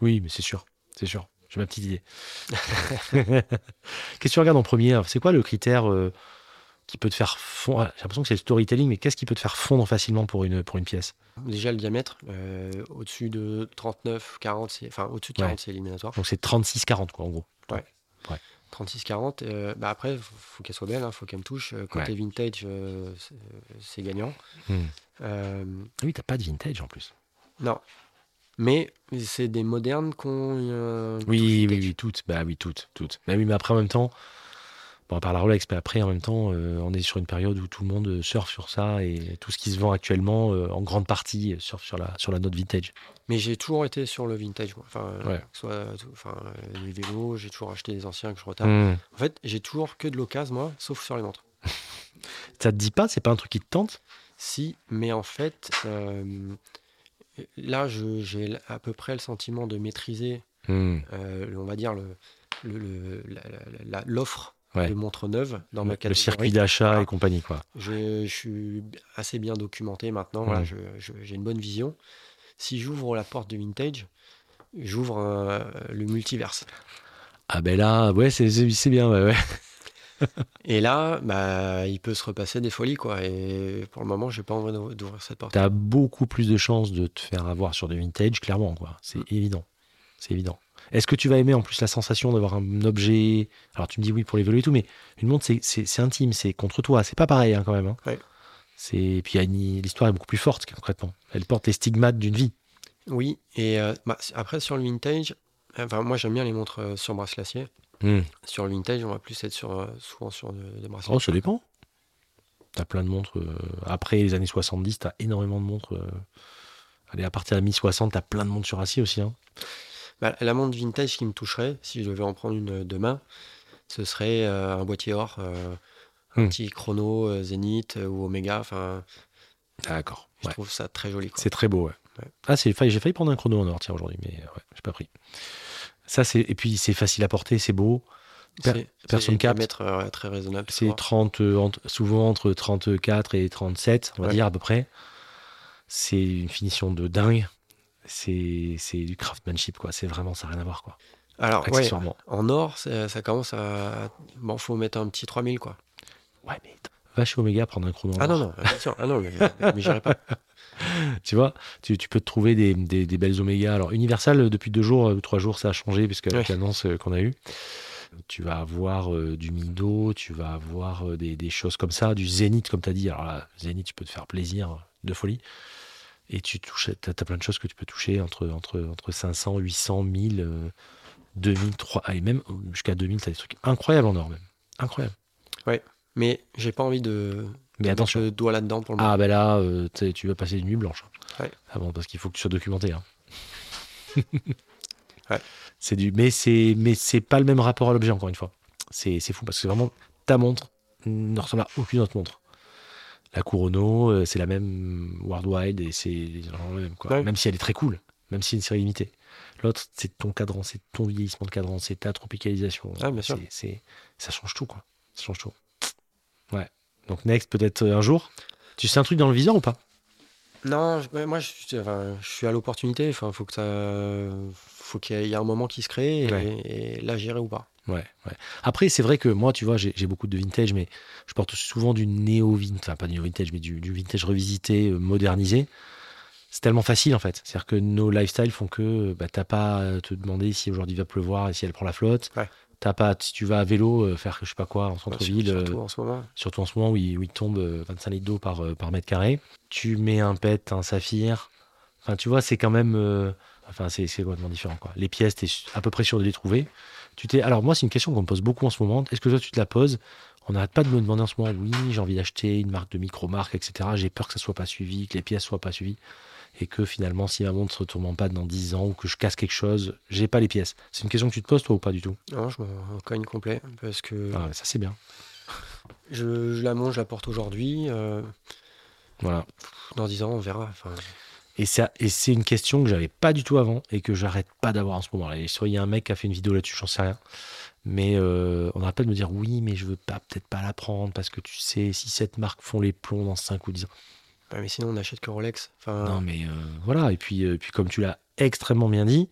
Oui, mais c'est sûr, c'est sûr. J'ai ma petite idée. <laughs> Qu'est-ce que tu regardes en premier? C'est quoi le critère euh, qui peut te faire fondre J'ai l'impression que c'est le storytelling, mais qu'est-ce qui peut te faire fondre facilement pour une, pour une pièce? Déjà, le diamètre, euh, au-dessus de 39, 40, c'est- enfin au-dessus de 40, c'est éliminatoire. Donc c'est 36-40, quoi, en gros. 36-40, euh, bah après, il faut, qu'elle soit belle, il faut qu'elle me touche. Côté vintage, euh, c'est- gagnant. Ah oui, t'as pas de vintage en plus. non. Mais c'est des modernes qu'on. Oui, oui, oui, toutes. Bah oui, toutes, toutes. Bah oui, mais après, en même temps, bon, à part la Rolex, mais après, en même temps, euh, on est sur une période où tout le monde euh, surfe sur ça et tout ce qui se vend actuellement, euh, en grande partie, surfe sur la, sur la note vintage. Mais j'ai toujours été sur le vintage. moi. Enfin, Ouais. que ce soit enfin, les vélos, j'ai toujours acheté des anciens que je retape. Hmm. En fait, j'ai toujours que de l'occasion, moi, sauf sur les montres. <laughs> Ça te dit pas? C'est pas un truc qui te tente? Si, mais en fait, euh, là, j'ai à peu près le sentiment de maîtriser, Hmm. on va dire, le, le- le- la- la- la- l'offre Ouais. de montres neuves dans ma Le catégorie. circuit d'achat et compagnie, quoi. Je, je suis assez bien documenté maintenant. Je- j'ai une bonne vision. Si j'ouvre la porte du vintage, j'ouvre un- le multiverse. Ah ben là, ouais, c'est- bien, ouais, ouais. <laughs> Et là, bah, il peut se repasser des folies, quoi. Et pour le moment, j'ai pas envie d'ou- d'ouvrir cette porte. T'as beaucoup plus de chances de te faire avoir sur du vintage, clairement, quoi. C'est Mm. évident. C'est évident. Est-ce que tu vas aimer en plus la sensation d'avoir un objet? Alors tu me dis oui pour les vélos et tout, mais une montre c'est- intime, c'est contre toi, c'est pas pareil hein, quand même. hein. Ouais. C'est puis l'histoire est beaucoup plus forte concrètement. Elle porte les stigmates d'une vie. Oui, et euh, bah, après, sur le vintage, enfin, moi, j'aime bien les montres euh, sur bracelet. Sur le vintage, on va plus être sur, euh, souvent sur de- des bracelets. Oh, ça dépend. T'as plein de montres. euh, après les années 70, t'as énormément de montres. Allez, à partir de la mi-60, t'as plein de montres sur acier aussi. hein. Bah, la montre vintage qui me toucherait, si je devais en prendre une euh, demain, ce serait euh, un boîtier or, euh, un Hmm. petit chrono Zénith ou Omega. Enfin, D'accord. je Ouais. trouve ça très joli. C'est très beau, ouais. Ouais. Ah, c'est failli, j'ai failli prendre un chrono en or, tiens, aujourd'hui, mais ouais, j'ai pas pris. Ça, c'est et puis c'est facile à porter, c'est beau. per- personne capte. euh, très raisonnable. C'est quoi. 30, euh, entre- souvent entre 34 et 37, on va Ouais. dire à peu près. C'est une finition de dingue. C'est du craftsmanship, quoi. C'est vraiment, ça n'a rien à voir, quoi. Alors, ouais, Accessoirement. en or, ça, ça commence à. Bon, faut mettre un petit 3000, quoi. Ouais, mais va chez Omega prendre un chrono. Ah non, non, bien sûr. Ah non, mais, mais j'irai pas. <laughs> Tu vois, tu, tu peux te trouver des, des- des belles Omega. Alors, Universal, euh, depuis deux jours euh, ou trois jours, ça a changé, puisque avec Ouais. l'annonce qu'on a eue. Tu vas avoir euh, du Mido, tu vas avoir euh, des, des choses comme ça, du Zénith, comme tu as dit. Alors là, Zénith, tu peux te faire plaisir de folie. Et tu touches, tu as, plein de choses que tu peux toucher entre, entre, entre 500, 800, 1000, euh, 2000, 3, et même jusqu'à 2000, tu as des trucs incroyables en or, même. Incroyable. Mais j'ai pas envie de. Mais de attention. mettre le doigt là-dedans pour le moment. Ah, ben là, euh, tu vas passer une nuit blanche. Ouais. Ah bon, parce qu'il faut que tu sois documenté. hein. <laughs> Ouais. C'est du, mais c'est, mais c'est pas le même rapport à l'objet encore une fois. C'est, c'est fou parce que vraiment ta montre ne ressemble à aucune autre montre. La Kurono, euh, c'est la même Worldwide et c'est même, quoi. Ouais. Même si elle est très cool, même si c'est une série limitée. L'autre, c'est ton cadran, c'est ton vieillissement de cadran, c'est ta tropicalisation. Ah, bien sûr. C'est- ça change tout, quoi. Ça change tout. Ouais. Donc, next, peut-être euh, un jour. Tu sais un truc dans le viseur ou pas? Non, moi, je, suis- enfin, je suis à l'opportunité. Enfin, faut que ça, faut qu'il y ait- il y ait un moment qui se crée et, Ouais. et là, j'irai ou pas. Ouais, ouais. Après, c'est vrai que moi, tu vois, j'ai beaucoup de vintage, mais je porte souvent du néo-vintage, enfin pas du néo-vintage, mais du, du vintage revisité, euh, modernisé. C'est tellement facile en fait. C'est-à-dire que nos lifestyles font que bah, t'as pas à te demander si aujourd'hui il va pleuvoir et si elle prend la flotte. Ouais. T'as pas, si tu vas à vélo, euh, faire je sais pas quoi en Ouais, centre-ville, sur- euh, surtout en ce moment. surtout en ce moment où il, où il tombe euh, 25 litres d'eau par, euh, par mètre carré. Tu mets un pet, un saphir. Enfin, tu vois, c'est quand même. euh, enfin, c'est complètement différent. Quoi. Les pièces, tu es à peu près sûr de les trouver. Tu t'es. Alors, moi, c'est une question qu'on me pose beaucoup en ce moment. Est-ce que toi, tu te la poses? On n'arrête pas de me demander en ce moment oui, j'ai envie d'acheter une marque de micro-marque, etc. J'ai peur que ça soit pas suivi, que les pièces soient pas suivies. Et que finalement, si ma montre se retourne en panne dans 10 ans ou que je casse quelque chose, j'ai pas les pièces. C'est une question que tu te poses, toi, ou pas du tout? Non, je me cogne complet parce que Ah, Ça, c'est bien. je, je la monte, je la porte aujourd'hui. euh, Voilà. dans 10 ans, on verra. Enfin, Et, ça, et c'est une question que j'avais pas du tout avant et que j'arrête pas d'avoir en ce moment. Et soit il y a un mec qui a fait une vidéo là-dessus, j'en sais rien. Mais euh, on n'arrête pas de me dire oui, mais je veux pas peut-être pas la prendre parce que tu sais, si cette marque font les plombs dans 5 ou 10 ans. mais sinon, on n'achète que Rolex. Enfin, Non, mais euh, voilà. Et puis, euh, puis comme tu l'as extrêmement bien dit,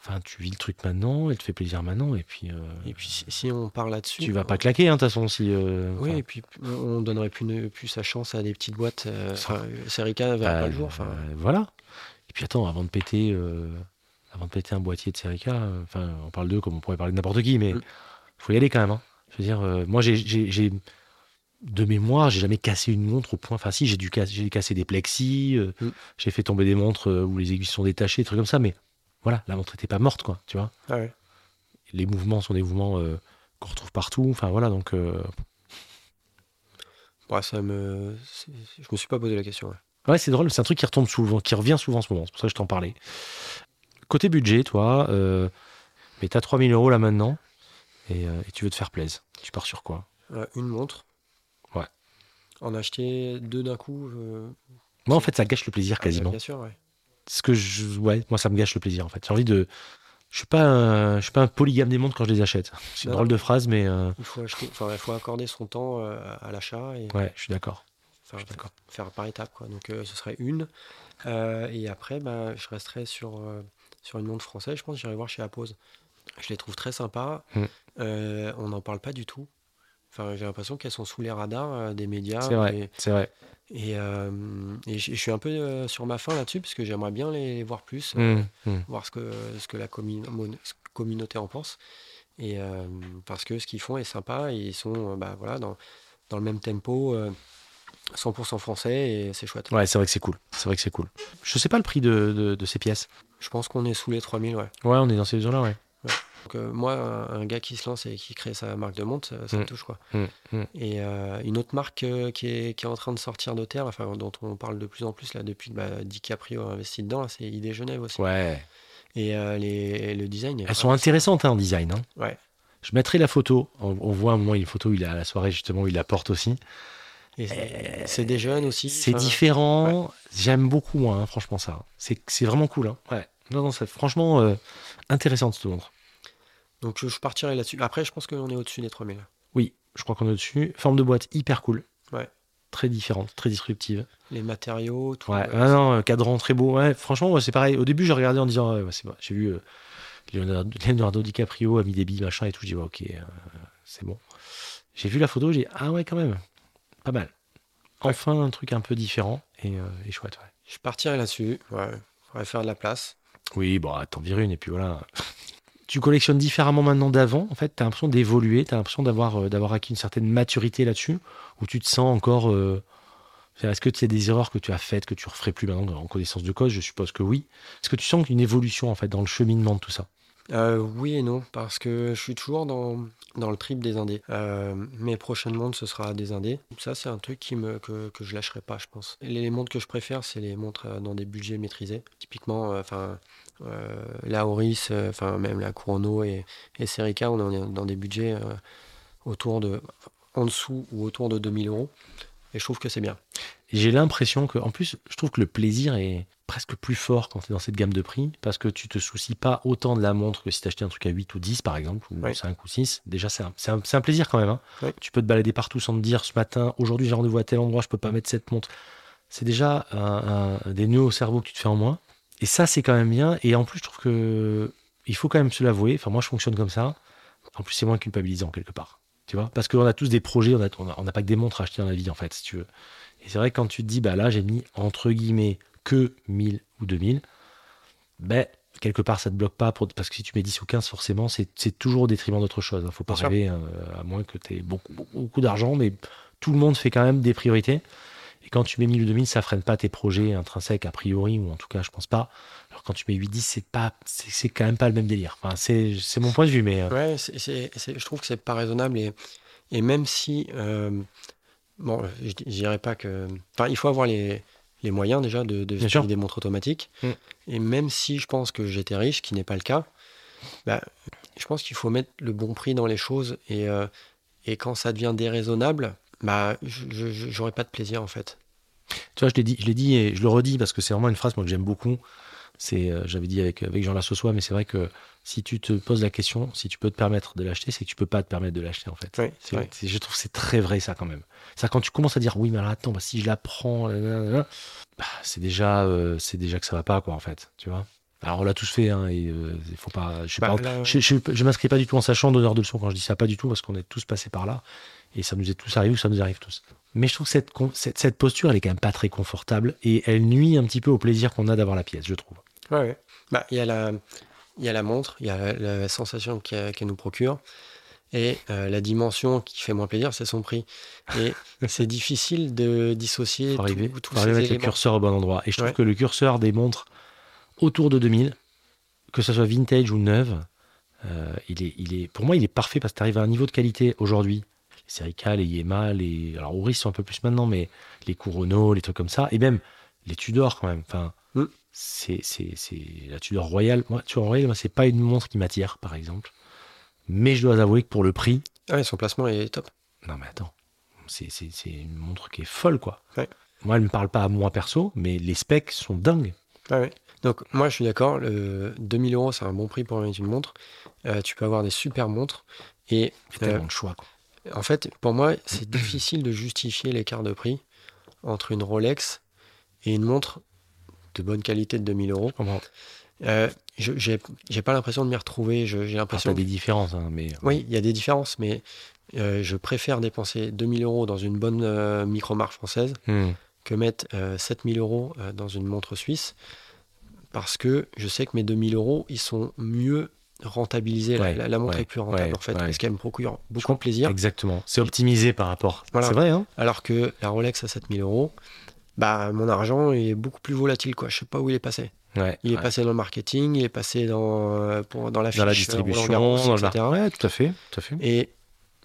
enfin, tu vis le truc maintenant, elle te fait plaisir maintenant. Et puis, euh, Et puis, si, si on parle là-dessus. tu vas pas claquer, hein, de toute façon. Si, euh, Oui, et puis on donnerait plus, ne- plus sa chance à des petites boîtes. euh, enfin, Serica verra bah, pas le jour. Euh, voilà. Et puis attends, avant de péter, euh, avant de péter un boîtier de Serica, euh, enfin, on parle d'eux comme on pourrait parler de n'importe qui, mais il Mm. faut y aller quand même. hein. Je veux dire, euh, moi, j'ai, de mémoire, j'ai jamais cassé une montre au point. Enfin, si, j'ai dû casser, j'ai cassé des plexis, euh, Mm. j'ai fait tomber des montres euh, où les aiguilles sont détachées, des trucs comme ça, mais voilà, la montre était pas morte, quoi, tu vois. ah ouais. Les mouvements sont des mouvements euh, qu'on retrouve partout. Enfin, voilà, donc. euh, Ouais, ça me. Je me suis pas posé la question. ouais. Ouais, c'est drôle, c'est un truc qui retombe souvent, qui revient souvent en ce moment, c'est pour ça que je t'en parlais. Côté budget, toi, euh, mais t'as 3000 euros là maintenant, et, euh, et tu veux te faire plaisir. Tu pars sur quoi? Euh, une montre. Ouais. En acheter deux d'un coup. Moi, en fait, ça gâche le plaisir ah, quasiment. Bien sûr, ouais. Ce que je, ouais, moi, ça me gâche le plaisir en fait. J'ai envie de. Je suis pas, un, je suis pas un polygame des montres quand je les achète. C'est une drôle de phrase, mais euh, Il faut acheter. Enfin, il faut accorder son temps euh, à l'achat et ouais, je suis d'accord. enfin, je suis d'accord. faire par étapes. Quoi. Donc, euh, ce serait une. Euh, et après, bah, je resterai sur, sur une montre française. Je pense que j'irai voir chez Apose. Je les trouve très sympas. Mm. On n'en parle pas du tout. Enfin, j'ai l'impression qu'elles sont sous les radars euh, des médias. C'est vrai, Et, c'est vrai. et, euh, et je suis un peu euh, sur ma faim là-dessus parce que j'aimerais bien les, voir plus, euh, Hum, hum. voir ce que, ce que la communauté en pense. Et parce que ce qu'ils font est sympa et ils sont bah, voilà, dans, dans le même tempo, euh, 100% français et c'est chouette. Ouais, c'est vrai que c'est cool. C'est vrai que c'est cool. Je sais pas le prix de, de, de ces pièces. Je pense qu'on est sous les 3000, ouais. Ouais, on est dans ces zones-là, ouais. Donc, euh, moi, un, gars qui se lance et qui crée sa marque de montre, ça, ça me Mm. touche quoi. Mm, mm. Et euh, une autre marque euh, qui, est, qui est en train de sortir de terre, enfin dont on parle de plus en plus là depuis que bah, DiCaprio a investi dedans, c'est ID Genève aussi. Ouais. Et les, le design. Elles sont intéressantes hein, en design. Hein. Ouais. Je mettrai la photo. On, on voit un moment, une photo où il est à la soirée, justement, où il la porte aussi. C'est- des jeunes aussi. C'est enfin, différent. J'aime beaucoup, hein, franchement, ça. C'est vraiment cool. Hein. Ouais. Non, non, franchement euh, intéressant, cette montre. Donc je, partirai là-dessus. Après, je pense qu'on est au-dessus des 3000. Oui, je crois qu'on est au-dessus. Forme de boîte hyper cool. Ouais. Très différente, très disruptive. Les matériaux, tout. Ouais, ah non, euh, cadran très beau. Ouais, franchement, c'est pareil. Au début, j'ai regardé en disant, ouais, c'est bon. J'ai vu euh, Leonardo, <laughs> Leonardo DiCaprio a mis des billes, machin et tout. J'ai dit, ouais, ok, euh, c'est bon. J'ai vu la photo, j'ai dit, ah ouais, quand même, pas mal. Enfin, un truc un peu différent et, euh, et chouette, ouais. Je partirai là-dessus. Ouais. Faudrait faire de la place. Oui, bon, t'en vires une et puis voilà. <laughs> tu collectionnes différemment maintenant d'avant. En fait, t'as l'impression d'évoluer, t'as l'impression d'avoir euh, d'avoir acquis une certaine maturité là-dessus, où tu te sens encore. euh, Est-ce que tu as des erreurs que tu as faites que tu referais plus maintenant en connaissance de cause? Je suppose que oui. Est-ce que tu sens une évolution en fait dans le cheminement de tout ça? Euh, oui et non, parce que je suis toujours dans, le trip des indés. Euh, mes prochaines montres, ce sera des indés. Ça, c'est un truc que, que je lâcherai pas, je pense. Les montres que je préfère, c'est les montres dans des budgets maîtrisés. Typiquement, enfin, la Oris, euh, enfin même la Kurono et, et Serica, on est dans des budgets euh, autour de en dessous ou autour de 2000 euros. Et je trouve que c'est bien. J'ai l'impression que, en plus, je trouve que le plaisir est presque plus fort quand tu es dans cette gamme de prix parce que tu te soucies pas autant de la montre que si tu achetais un truc à 8 ou 10 par exemple, ou 5 ou 6. Déjà, c'est un, un, plaisir quand même. Hein. Tu peux te balader partout sans te dire ce matin, aujourd'hui j'ai rendez-vous à tel endroit, je peux pas mettre cette montre. C'est déjà un, des nœuds au cerveau que tu te fais en moins. Et ça, c'est quand même bien. Et en plus, je trouve que il faut quand même se l'avouer. Enfin, moi, je fonctionne comme ça. En plus, c'est moins culpabilisant quelque part. Tu vois? Parce qu'on a tous des projets, on n'a pas que des montres à acheter dans la vie, en fait, si tu veux. Et c'est vrai que quand tu te dis, bah là, j'ai mis entre guillemets que 1000 ou 2000, ben, quelque part, ça te bloque pas. Pour, parce que si tu mets 10 ou 15, forcément, c'est toujours au détriment d'autre chose. Il ne faut pas rêver, euh, à moins que tu aies beaucoup, beaucoup, d'argent, mais tout le monde fait quand même des priorités. Quand tu mets 1000 ou 2000, ça freine pas tes projets intrinsèques, a priori, ou en tout cas, je pense pas. Alors quand tu mets 8-10, c'est pas, c'est quand même pas le même délire. Enfin, c'est mon point de vue, mais. Euh, ouais, je trouve que c'est pas raisonnable. Et, et même si. Euh, bon, je dirais pas que. Enfin, il faut avoir les, les moyens déjà de, de des montres automatiques. Mm. Et même si je pense que j'étais riche, ce qui n'est pas le cas, bah, je pense qu'il faut mettre le bon prix dans les choses. Et, euh, et quand ça devient déraisonnable, bah, je n'aurai pas de plaisir en fait. Tu vois, je l'ai dit, je dit et je le redis parce que c'est vraiment une phrase moi, que j'aime beaucoup. C'est, euh, j'avais dit avec, avec Jean Lassosois, mais c'est vrai que si tu te poses la question, si tu peux te permettre de l'acheter, c'est que tu peux pas te permettre de l'acheter en fait. je trouve que c'est très vrai ça quand même. C'est quand tu commences à dire oui, mais alors attends, bah, si je la prends, bah, c'est déjà, euh, c'est déjà que ça va pas quoi en fait, tu vois. Alors on l'a tous fait, hein, et euh, faut pas. Je, bah, je, je, m'inscris pas du tout en sachant donneur de leçons quand je dis ça, pas du tout, parce qu'on est tous passés par là, et ça nous est tous arrivé, ça nous arrive tous. Mais je trouve que cette, cette, cette, posture, elle est quand même pas très confortable, et elle nuit un petit peu au plaisir qu'on a d'avoir la pièce, je trouve. Ouais, Bah, il y a la, il y a la montre, il y a la, sensation qu'elle nous procure. Et euh, la dimension qui fait moins plaisir, c'est son prix. Et <laughs> c'est difficile de dissocier faut arriver, tout, faut arriver avec le curseur au bon endroit. Et je trouve que le curseur des montres autour de 2000, que ce soit vintage ou neuve, euh, il, est, il est, pour moi, il est parfait parce que tu arrives à un niveau de qualité aujourd'hui. Serica, les Yema, les. Alors, Ouris sont un peu plus maintenant, mais les Kurono, les trucs comme ça. Et même les Tudor, quand même. Enfin, mm c'est la Tudor Royal. Moi, Tudor Royal, moi, c'est pas une montre qui m'attire, par exemple. Mais je dois avouer que pour le prix. Ah son placement est top. Non, mais attends. C'est une montre qui est folle, quoi. Moi, elle me parle pas à moi perso, mais les specs sont dingues. Ah Donc, moi, je suis d'accord. Le 2000 euros, c'est un bon prix pour une montre. Euh, tu peux avoir des super montres. Et. tellement euh, de choix, quoi. En fait, pour moi, c'est difficile de justifier l'écart de prix entre une Rolex et une montre de bonne qualité de 2000 euros. Euh, je j'ai pas l'impression de m'y retrouver. J'ai l'impression. Il y a des différences, hein, mais. Oui, il y a des différences, mais euh, je préfère dépenser 2000 euros dans une bonne euh, micro-marque française hmm. que mettre 7000 euros dans une montre suisse parce que je sais que mes 2000 euros, ils sont mieux rentabilisés. la, montre est plus rentable en fait, parce qu'elle me procure beaucoup de plaisir. Exactement. C'est optimisé par rapport. C'est vrai. Hein Alors que la Rolex à 7000 euros, bah, mon argent est beaucoup plus volatile. Quoi. Je sais pas où il est passé. il est passé dans le marketing, il est passé dans, euh, pour, dans la, dans la distribution, dans etc. Ouais, tout à fait, tout à fait. Et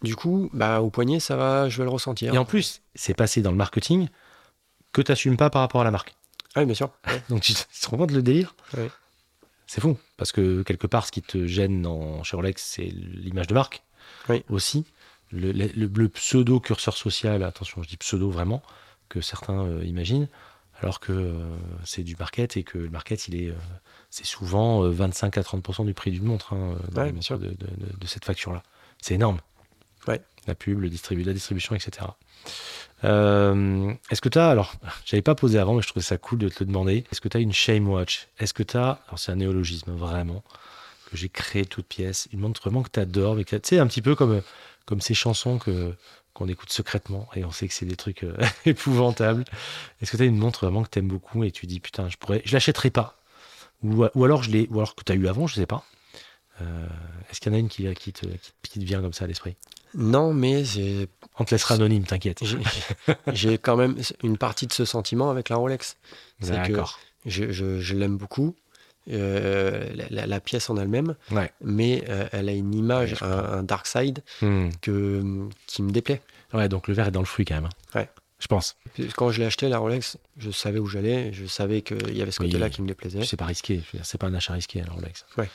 du coup, bah, au poignet, ça va, je vais le ressentir. Et en plus, c'est passé dans le marketing que tu n'assumes pas par rapport à la marque. Ah oui, bien sûr. <laughs> Donc tu te rends compte le délire? C'est fou, parce que quelque part, ce qui te gêne dans, chez Rolex, c'est l'image de marque aussi. Le, le, le, pseudo curseur social, attention, je dis pseudo vraiment, que certains euh, imaginent, alors que euh, c'est du market et que le market, il est, euh, c'est souvent 25 à 30% du prix d'une montre hein, de, cette facture-là. C'est énorme. La pub, le distribu la distribution, etc. est-ce que tu as, alors, j'avais pas posé avant, mais je trouvais ça cool de te le demander. Est-ce que tu as une Shame Watch? Est-ce que tu as, alors c'est un néologisme vraiment, que j'ai créé toute pièce, une montre vraiment que tu adores, tu sais, un petit peu comme, comme ces chansons que, qu'on écoute secrètement et on sait que c'est des trucs euh, <laughs> épouvantables. Est-ce que tu as une montre vraiment que tu aimes beaucoup et tu dis putain, je pourrais, je l'achèterai pas? Ou, alors je l'ai, ou alors que tu as eu avant, je sais pas. Euh, est-ce qu'il y en a une qui, qui, te vient comme ça à l'esprit? Non, mais On te laissera anonyme, t'inquiète. <laughs> J'ai quand même une partie de ce sentiment avec la Rolex. D'accord. Je, je, je l'aime beaucoup. Euh, la, pièce en elle-même, mais euh, elle a une image, un, dark side hmm. que, qui me déplaît. Ouais, donc le verre est dans le fruit quand même. Hein. Ouais. Je pense. Quand je l'ai acheté, la Rolex, je savais où j'allais, je savais qu'il y avait ce côté-là qui me déplaisait. C'est pas risqué, c'est pas un achat risqué, la Rolex. Ouais.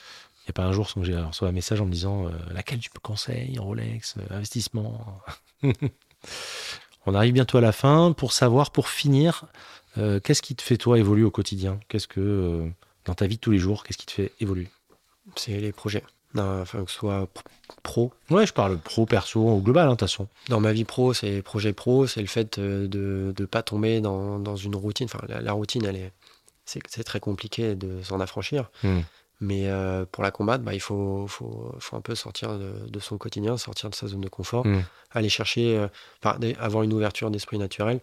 N'y a pas un jour sans que j'ai reçu un message en me disant euh, laquelle tu peux conseiller, Rolex, euh, investissement. <laughs> On arrive bientôt à la fin. Pour savoir, pour finir, euh, qu'est-ce qui te fait toi évoluer au quotidien? Qu'est-ce que dans ta vie de tous les jours, qu'est-ce qui te fait évoluer? C'est les projets. Enfin, que ce soit pr- pro. Ouais, je parle pro, perso, au global, hein, de toute façon. Dans ma vie pro, c'est les projets pro, c'est le fait de ne pas tomber dans, dans une routine. Enfin, la, la routine, elle est, c'est, c'est très compliqué de s'en affranchir. Hmm. Mais euh, pour la combattre, bah, il faut, faut, faut un peu sortir de, de son quotidien, sortir de sa zone de confort, Mm. aller chercher, euh, enfin, avoir une ouverture d'esprit naturel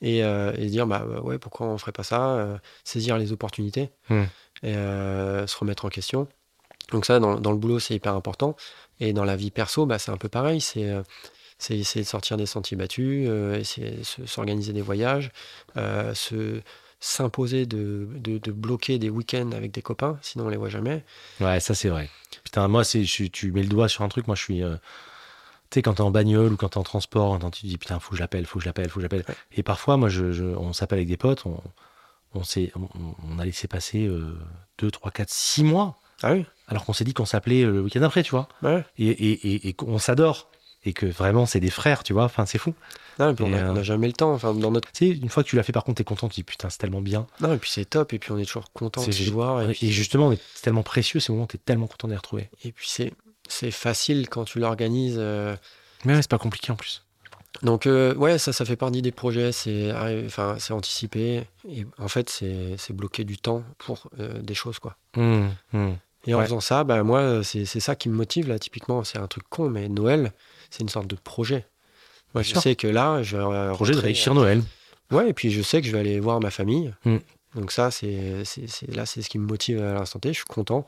et, euh, et se dire bah ouais, pourquoi on ferait pas ça, euh, saisir les opportunités Mm. et euh, se remettre en question. Donc ça, dans, dans le boulot, c'est hyper important. Et dans la vie perso, bah, c'est un peu pareil. C'est euh, essayer de sortir des sentiers battus, euh, essayer de s'organiser des voyages, euh, se s'imposer de, de, de bloquer des week-ends avec des copains, sinon on les voit jamais. Ouais, ça c'est vrai. Putain, moi, c'est, je- tu mets le doigt sur un truc. Moi, je suis. euh, tu sais, quand t'es en bagnole ou quand t'es en transport, quand tu te dis putain, faut que je l'appelle, faut que je l'appelle, faut que je l'appelle. Ouais. Et parfois, moi, je, je- on s'appelle avec des potes, on, on, s'est, on, on a laissé passer 2, 3, 4, 6 mois, Ah oui? alors qu'on s'est dit qu'on s'appelait euh, le week-end après, tu vois. Ouais. Et, et, et, et qu'on s'adore. Et que vraiment, c'est des frères, tu vois. Enfin, c'est fou. Non, et puis on n'a euh, jamais le temps. Enfin, dans notre... Tu sais, une fois que tu l'as fait, par contre, t'es content, tu te dis putain, c'est tellement bien. Non, et puis c'est top. Et puis on est toujours content de voir. Et Et, puis, justement, c'est tellement précieux ces moments, t'es tellement content de les retrouver. et puis c'est, c'est facile quand tu l'organises. euh, Mais ouais, c'est pas compliqué en plus. Donc euh, ouais, ça, ça fait partie des projets, c'est enfin c'est anticipé et en fait c'est c'est bloquer du temps pour euh, des choses quoi. Hum, hum. Et en Ouais. faisant ça, bah moi c'est c'est ça qui me motive là typiquement, c'est un truc con mais Noël c'est une sorte de projet. Moi je sûr. sais que là je vais Projet de réussir Noël. euh, Ouais et puis je sais que je vais aller voir ma famille. Mm. Donc ça c'est là c'est ce qui me motive à l'instant T. Je suis content.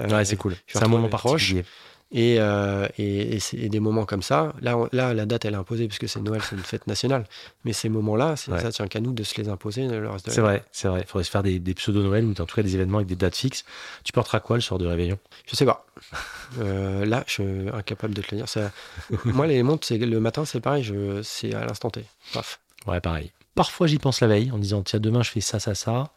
Euh, Ouais, c'est cool. C'est un moment particulier. Et, euh, et, et c'est- et des moments comme ça, là, on- là la date elle est imposée puisque c'est Noël, c'est une fête nationale. Mais ces moments-là, c'est- Ouais. ça tient qu'à nous de se les imposer le reste de C'est vrai, c'est vrai. Il faudrait se faire des, des pseudo-Noël ou en tout cas des événements avec des dates fixes. Tu porteras quoi le soir de réveillon? Je sais pas. Euh, là, je suis incapable de te le dire. Ça- Moi, les montres, le matin, c'est pareil, je... c'est à l'instant T. Paf. Ouais, pareil. Parfois, j'y pense la veille en disant tiens, demain, je fais ça, ça, ça.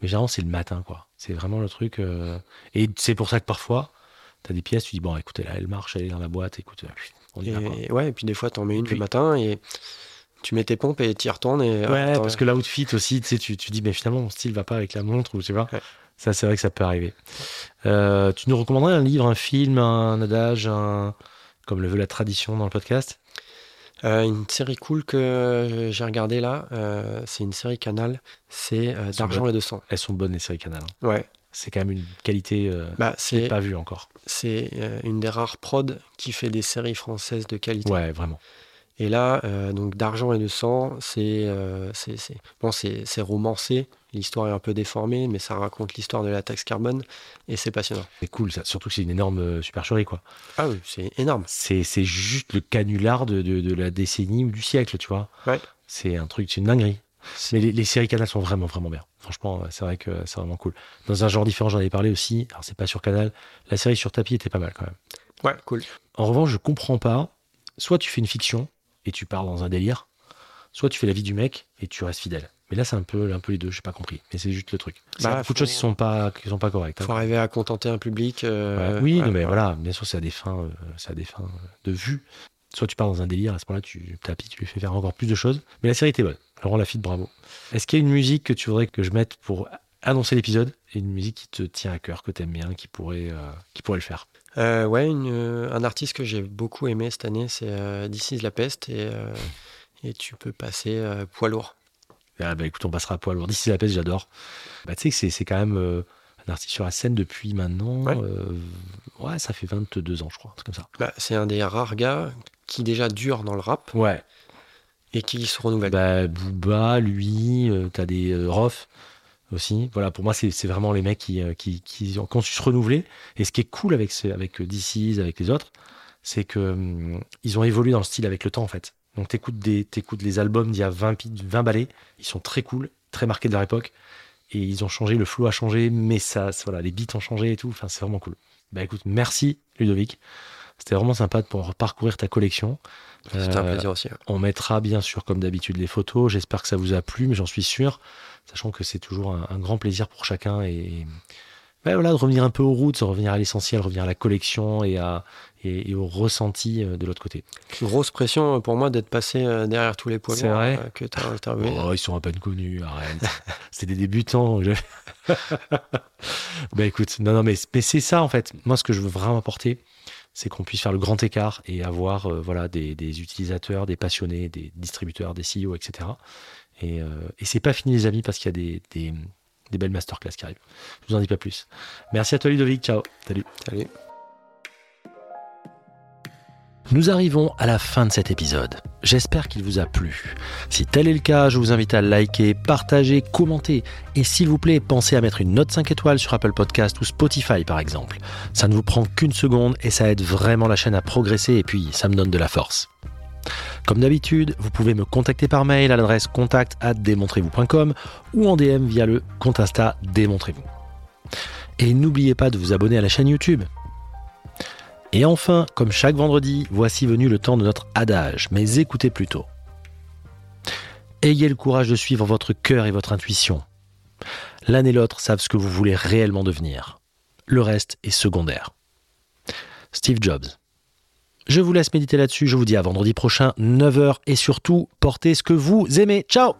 Mais généralement, c'est le matin, quoi. C'est vraiment le truc. euh, Et c'est pour ça que parfois, tu as des pièces, tu dis bon, écoutez, là, elle marche, elle est dans la boîte, écoute, euh, on y va, quoi. Et, ouais, et puis des fois, tu en mets une Puis- le matin et tu mets tes pompes et tu y retournes. Et, Ouais, parce que l'outfit aussi, tu sais, tu, tu dis, mais finalement, mon style va pas avec la montre, ou tu vois. Ouais. Ça, c'est vrai que ça peut arriver. Euh, tu nous recommanderais un livre, un film, un adage, un... comme le veut la tradition dans le podcast? Euh, une série cool que j'ai regardée là, euh, c'est une série Canal, c'est D'argent et de sang. Elles sont bonnes, les séries Canal. hein. Ouais, C'est quand même une qualité euh, bah, c'est pas vue encore. c'est euh, une des rares prods qui fait des séries françaises de qualité. Ouais, vraiment. Et là, euh, donc d'argent et de sang, c'est c'est bon, c'est romancé. L'histoire est un peu déformée, mais ça raconte l'histoire de la taxe carbone et c'est passionnant. C'est cool, ça. Surtout que c'est une énorme supercherie, quoi. Ah oui, c'est énorme. C'est c'est juste le canular de, de, de la décennie ou du siècle, tu vois. Ouais. C'est un truc, c'est une dinguerie. Mais les, les séries Canal sont vraiment, vraiment bien. Franchement, euh, c'est vrai que c'est vraiment cool. Dans un genre différent, j'en ai parlé aussi. Alors, c'est pas sur Canal. La série sur tapis était pas mal quand même. Ouais, cool. En revanche, je comprends pas. Soit tu fais une fiction et tu pars dans un délire, soit tu fais la vie du mec et tu restes fidèle. Mais là, c'est un peu, un peu les deux, j'ai pas compris. Mais c'est juste le truc. Il y a Bah, beaucoup de choses qui sont pas, qui sont pas correctes. hein. Faut arriver à contenter un public. euh, Ouais, oui, ouais, non, mais ouais. voilà, bien sûr, c'est à des fins, euh, c'est à des fins de vue. Soit tu pars dans un délire, à ce moment-là, tu tapis, tu lui fais faire encore plus de choses. Mais la série était bonne. Laurent Lafitte, bravo. Est-ce qu'il y a une musique que tu voudrais que je mette pour annoncer l'épisode et une musique qui te tient à cœur, que tu aimes bien, qui pourrait, euh, qui pourrait le faire? Euh, ouais, une, euh, un artiste que j'ai beaucoup aimé cette année, c'est euh, This is la peste et, et tu peux passer poids lourd. Ah bah écoute, on passera à poids lourd. La peste, j'adore. Bah tu sais que c'est quand même euh, artiste sur la scène depuis maintenant. Ouais. euh, ouais, ça fait 22 ans, je crois. C'est comme ça. Bah, c'est un des rares gars qui déjà dure dans le rap Ouais. et qui se renouvelle. Bah, Booba, lui, euh, t'as des euh, Rof aussi. Voilà, pour moi, c'est c'est vraiment les mecs qui, euh, qui, qui ont, su se renouveler. Et ce qui est cool avec, ce- avec euh, DC's, avec les autres, c'est que hum, ils ont évolué dans le style avec le temps, en fait. Donc, t'écoutes des- t'écoutes les albums d'il y a 20, pi- 20 ballets, ils sont très cool, très marqués de leur époque. Et ils ont changé, le flow a changé, mais ça, voilà, les beats ont changé et tout. Enfin, c'est vraiment cool. Bah écoute, merci Ludovic. C'était vraiment sympa de pouvoir parcourir ta collection. C'était un Euh, plaisir aussi. hein. on mettra bien sûr, comme d'habitude, les photos. J'espère que ça vous a plu, mais j'en suis sûr, sachant que c'est toujours un, un grand plaisir pour chacun et voilà, de revenir un peu aux routes, de revenir à l'essentiel, revenir à la collection et, à, et, au ressenti euh, de l'autre côté. Grosse pression pour moi d'être passé euh, derrière tous les poids C'est vrai. que tu as interviewé. Oh, ils sont à peine connus, arrête. <laughs> c'est des débutants. <laughs> bah écoute, non, non, mais, mais c'est ça en fait. Moi, ce que je veux vraiment apporter, c'est qu'on puisse faire le grand écart et avoir euh, voilà, des, utilisateurs, des passionnés, des distributeurs, des CEO, etc. Et, euh, et c'est pas fini les amis parce qu'il y a des, des, belles masterclass qui arrivent. Je vous en dis pas plus. Merci à toi Ludovic, ciao. Salut. Salut. Nous arrivons à la fin de cet épisode. J'espère qu'il vous a plu. Si tel est le cas, je vous invite à liker, partager, commenter et s'il vous plaît, pensez à mettre une note 5 étoiles sur Apple Podcast ou Spotify par exemple. Ça ne vous prend qu'une seconde et ça aide vraiment la chaîne à progresser et puis ça me donne de la force. Comme d'habitude, vous pouvez me contacter par mail à l'adresse contact démontrez-vous.com ou en DM via le compte Insta Démontrez-vous. Et n'oubliez pas de vous abonner à la chaîne YouTube. Et enfin, comme chaque vendredi, voici venu le temps de notre adage, mais écoutez plutôt. Ayez le courage de suivre votre cœur et votre intuition. L'un et l'autre savent ce que vous voulez réellement devenir. Le reste est secondaire. Steve Jobs. Je vous laisse méditer là-dessus, je vous dis à vendredi prochain, 9h, et surtout, portez ce que vous aimez. Ciao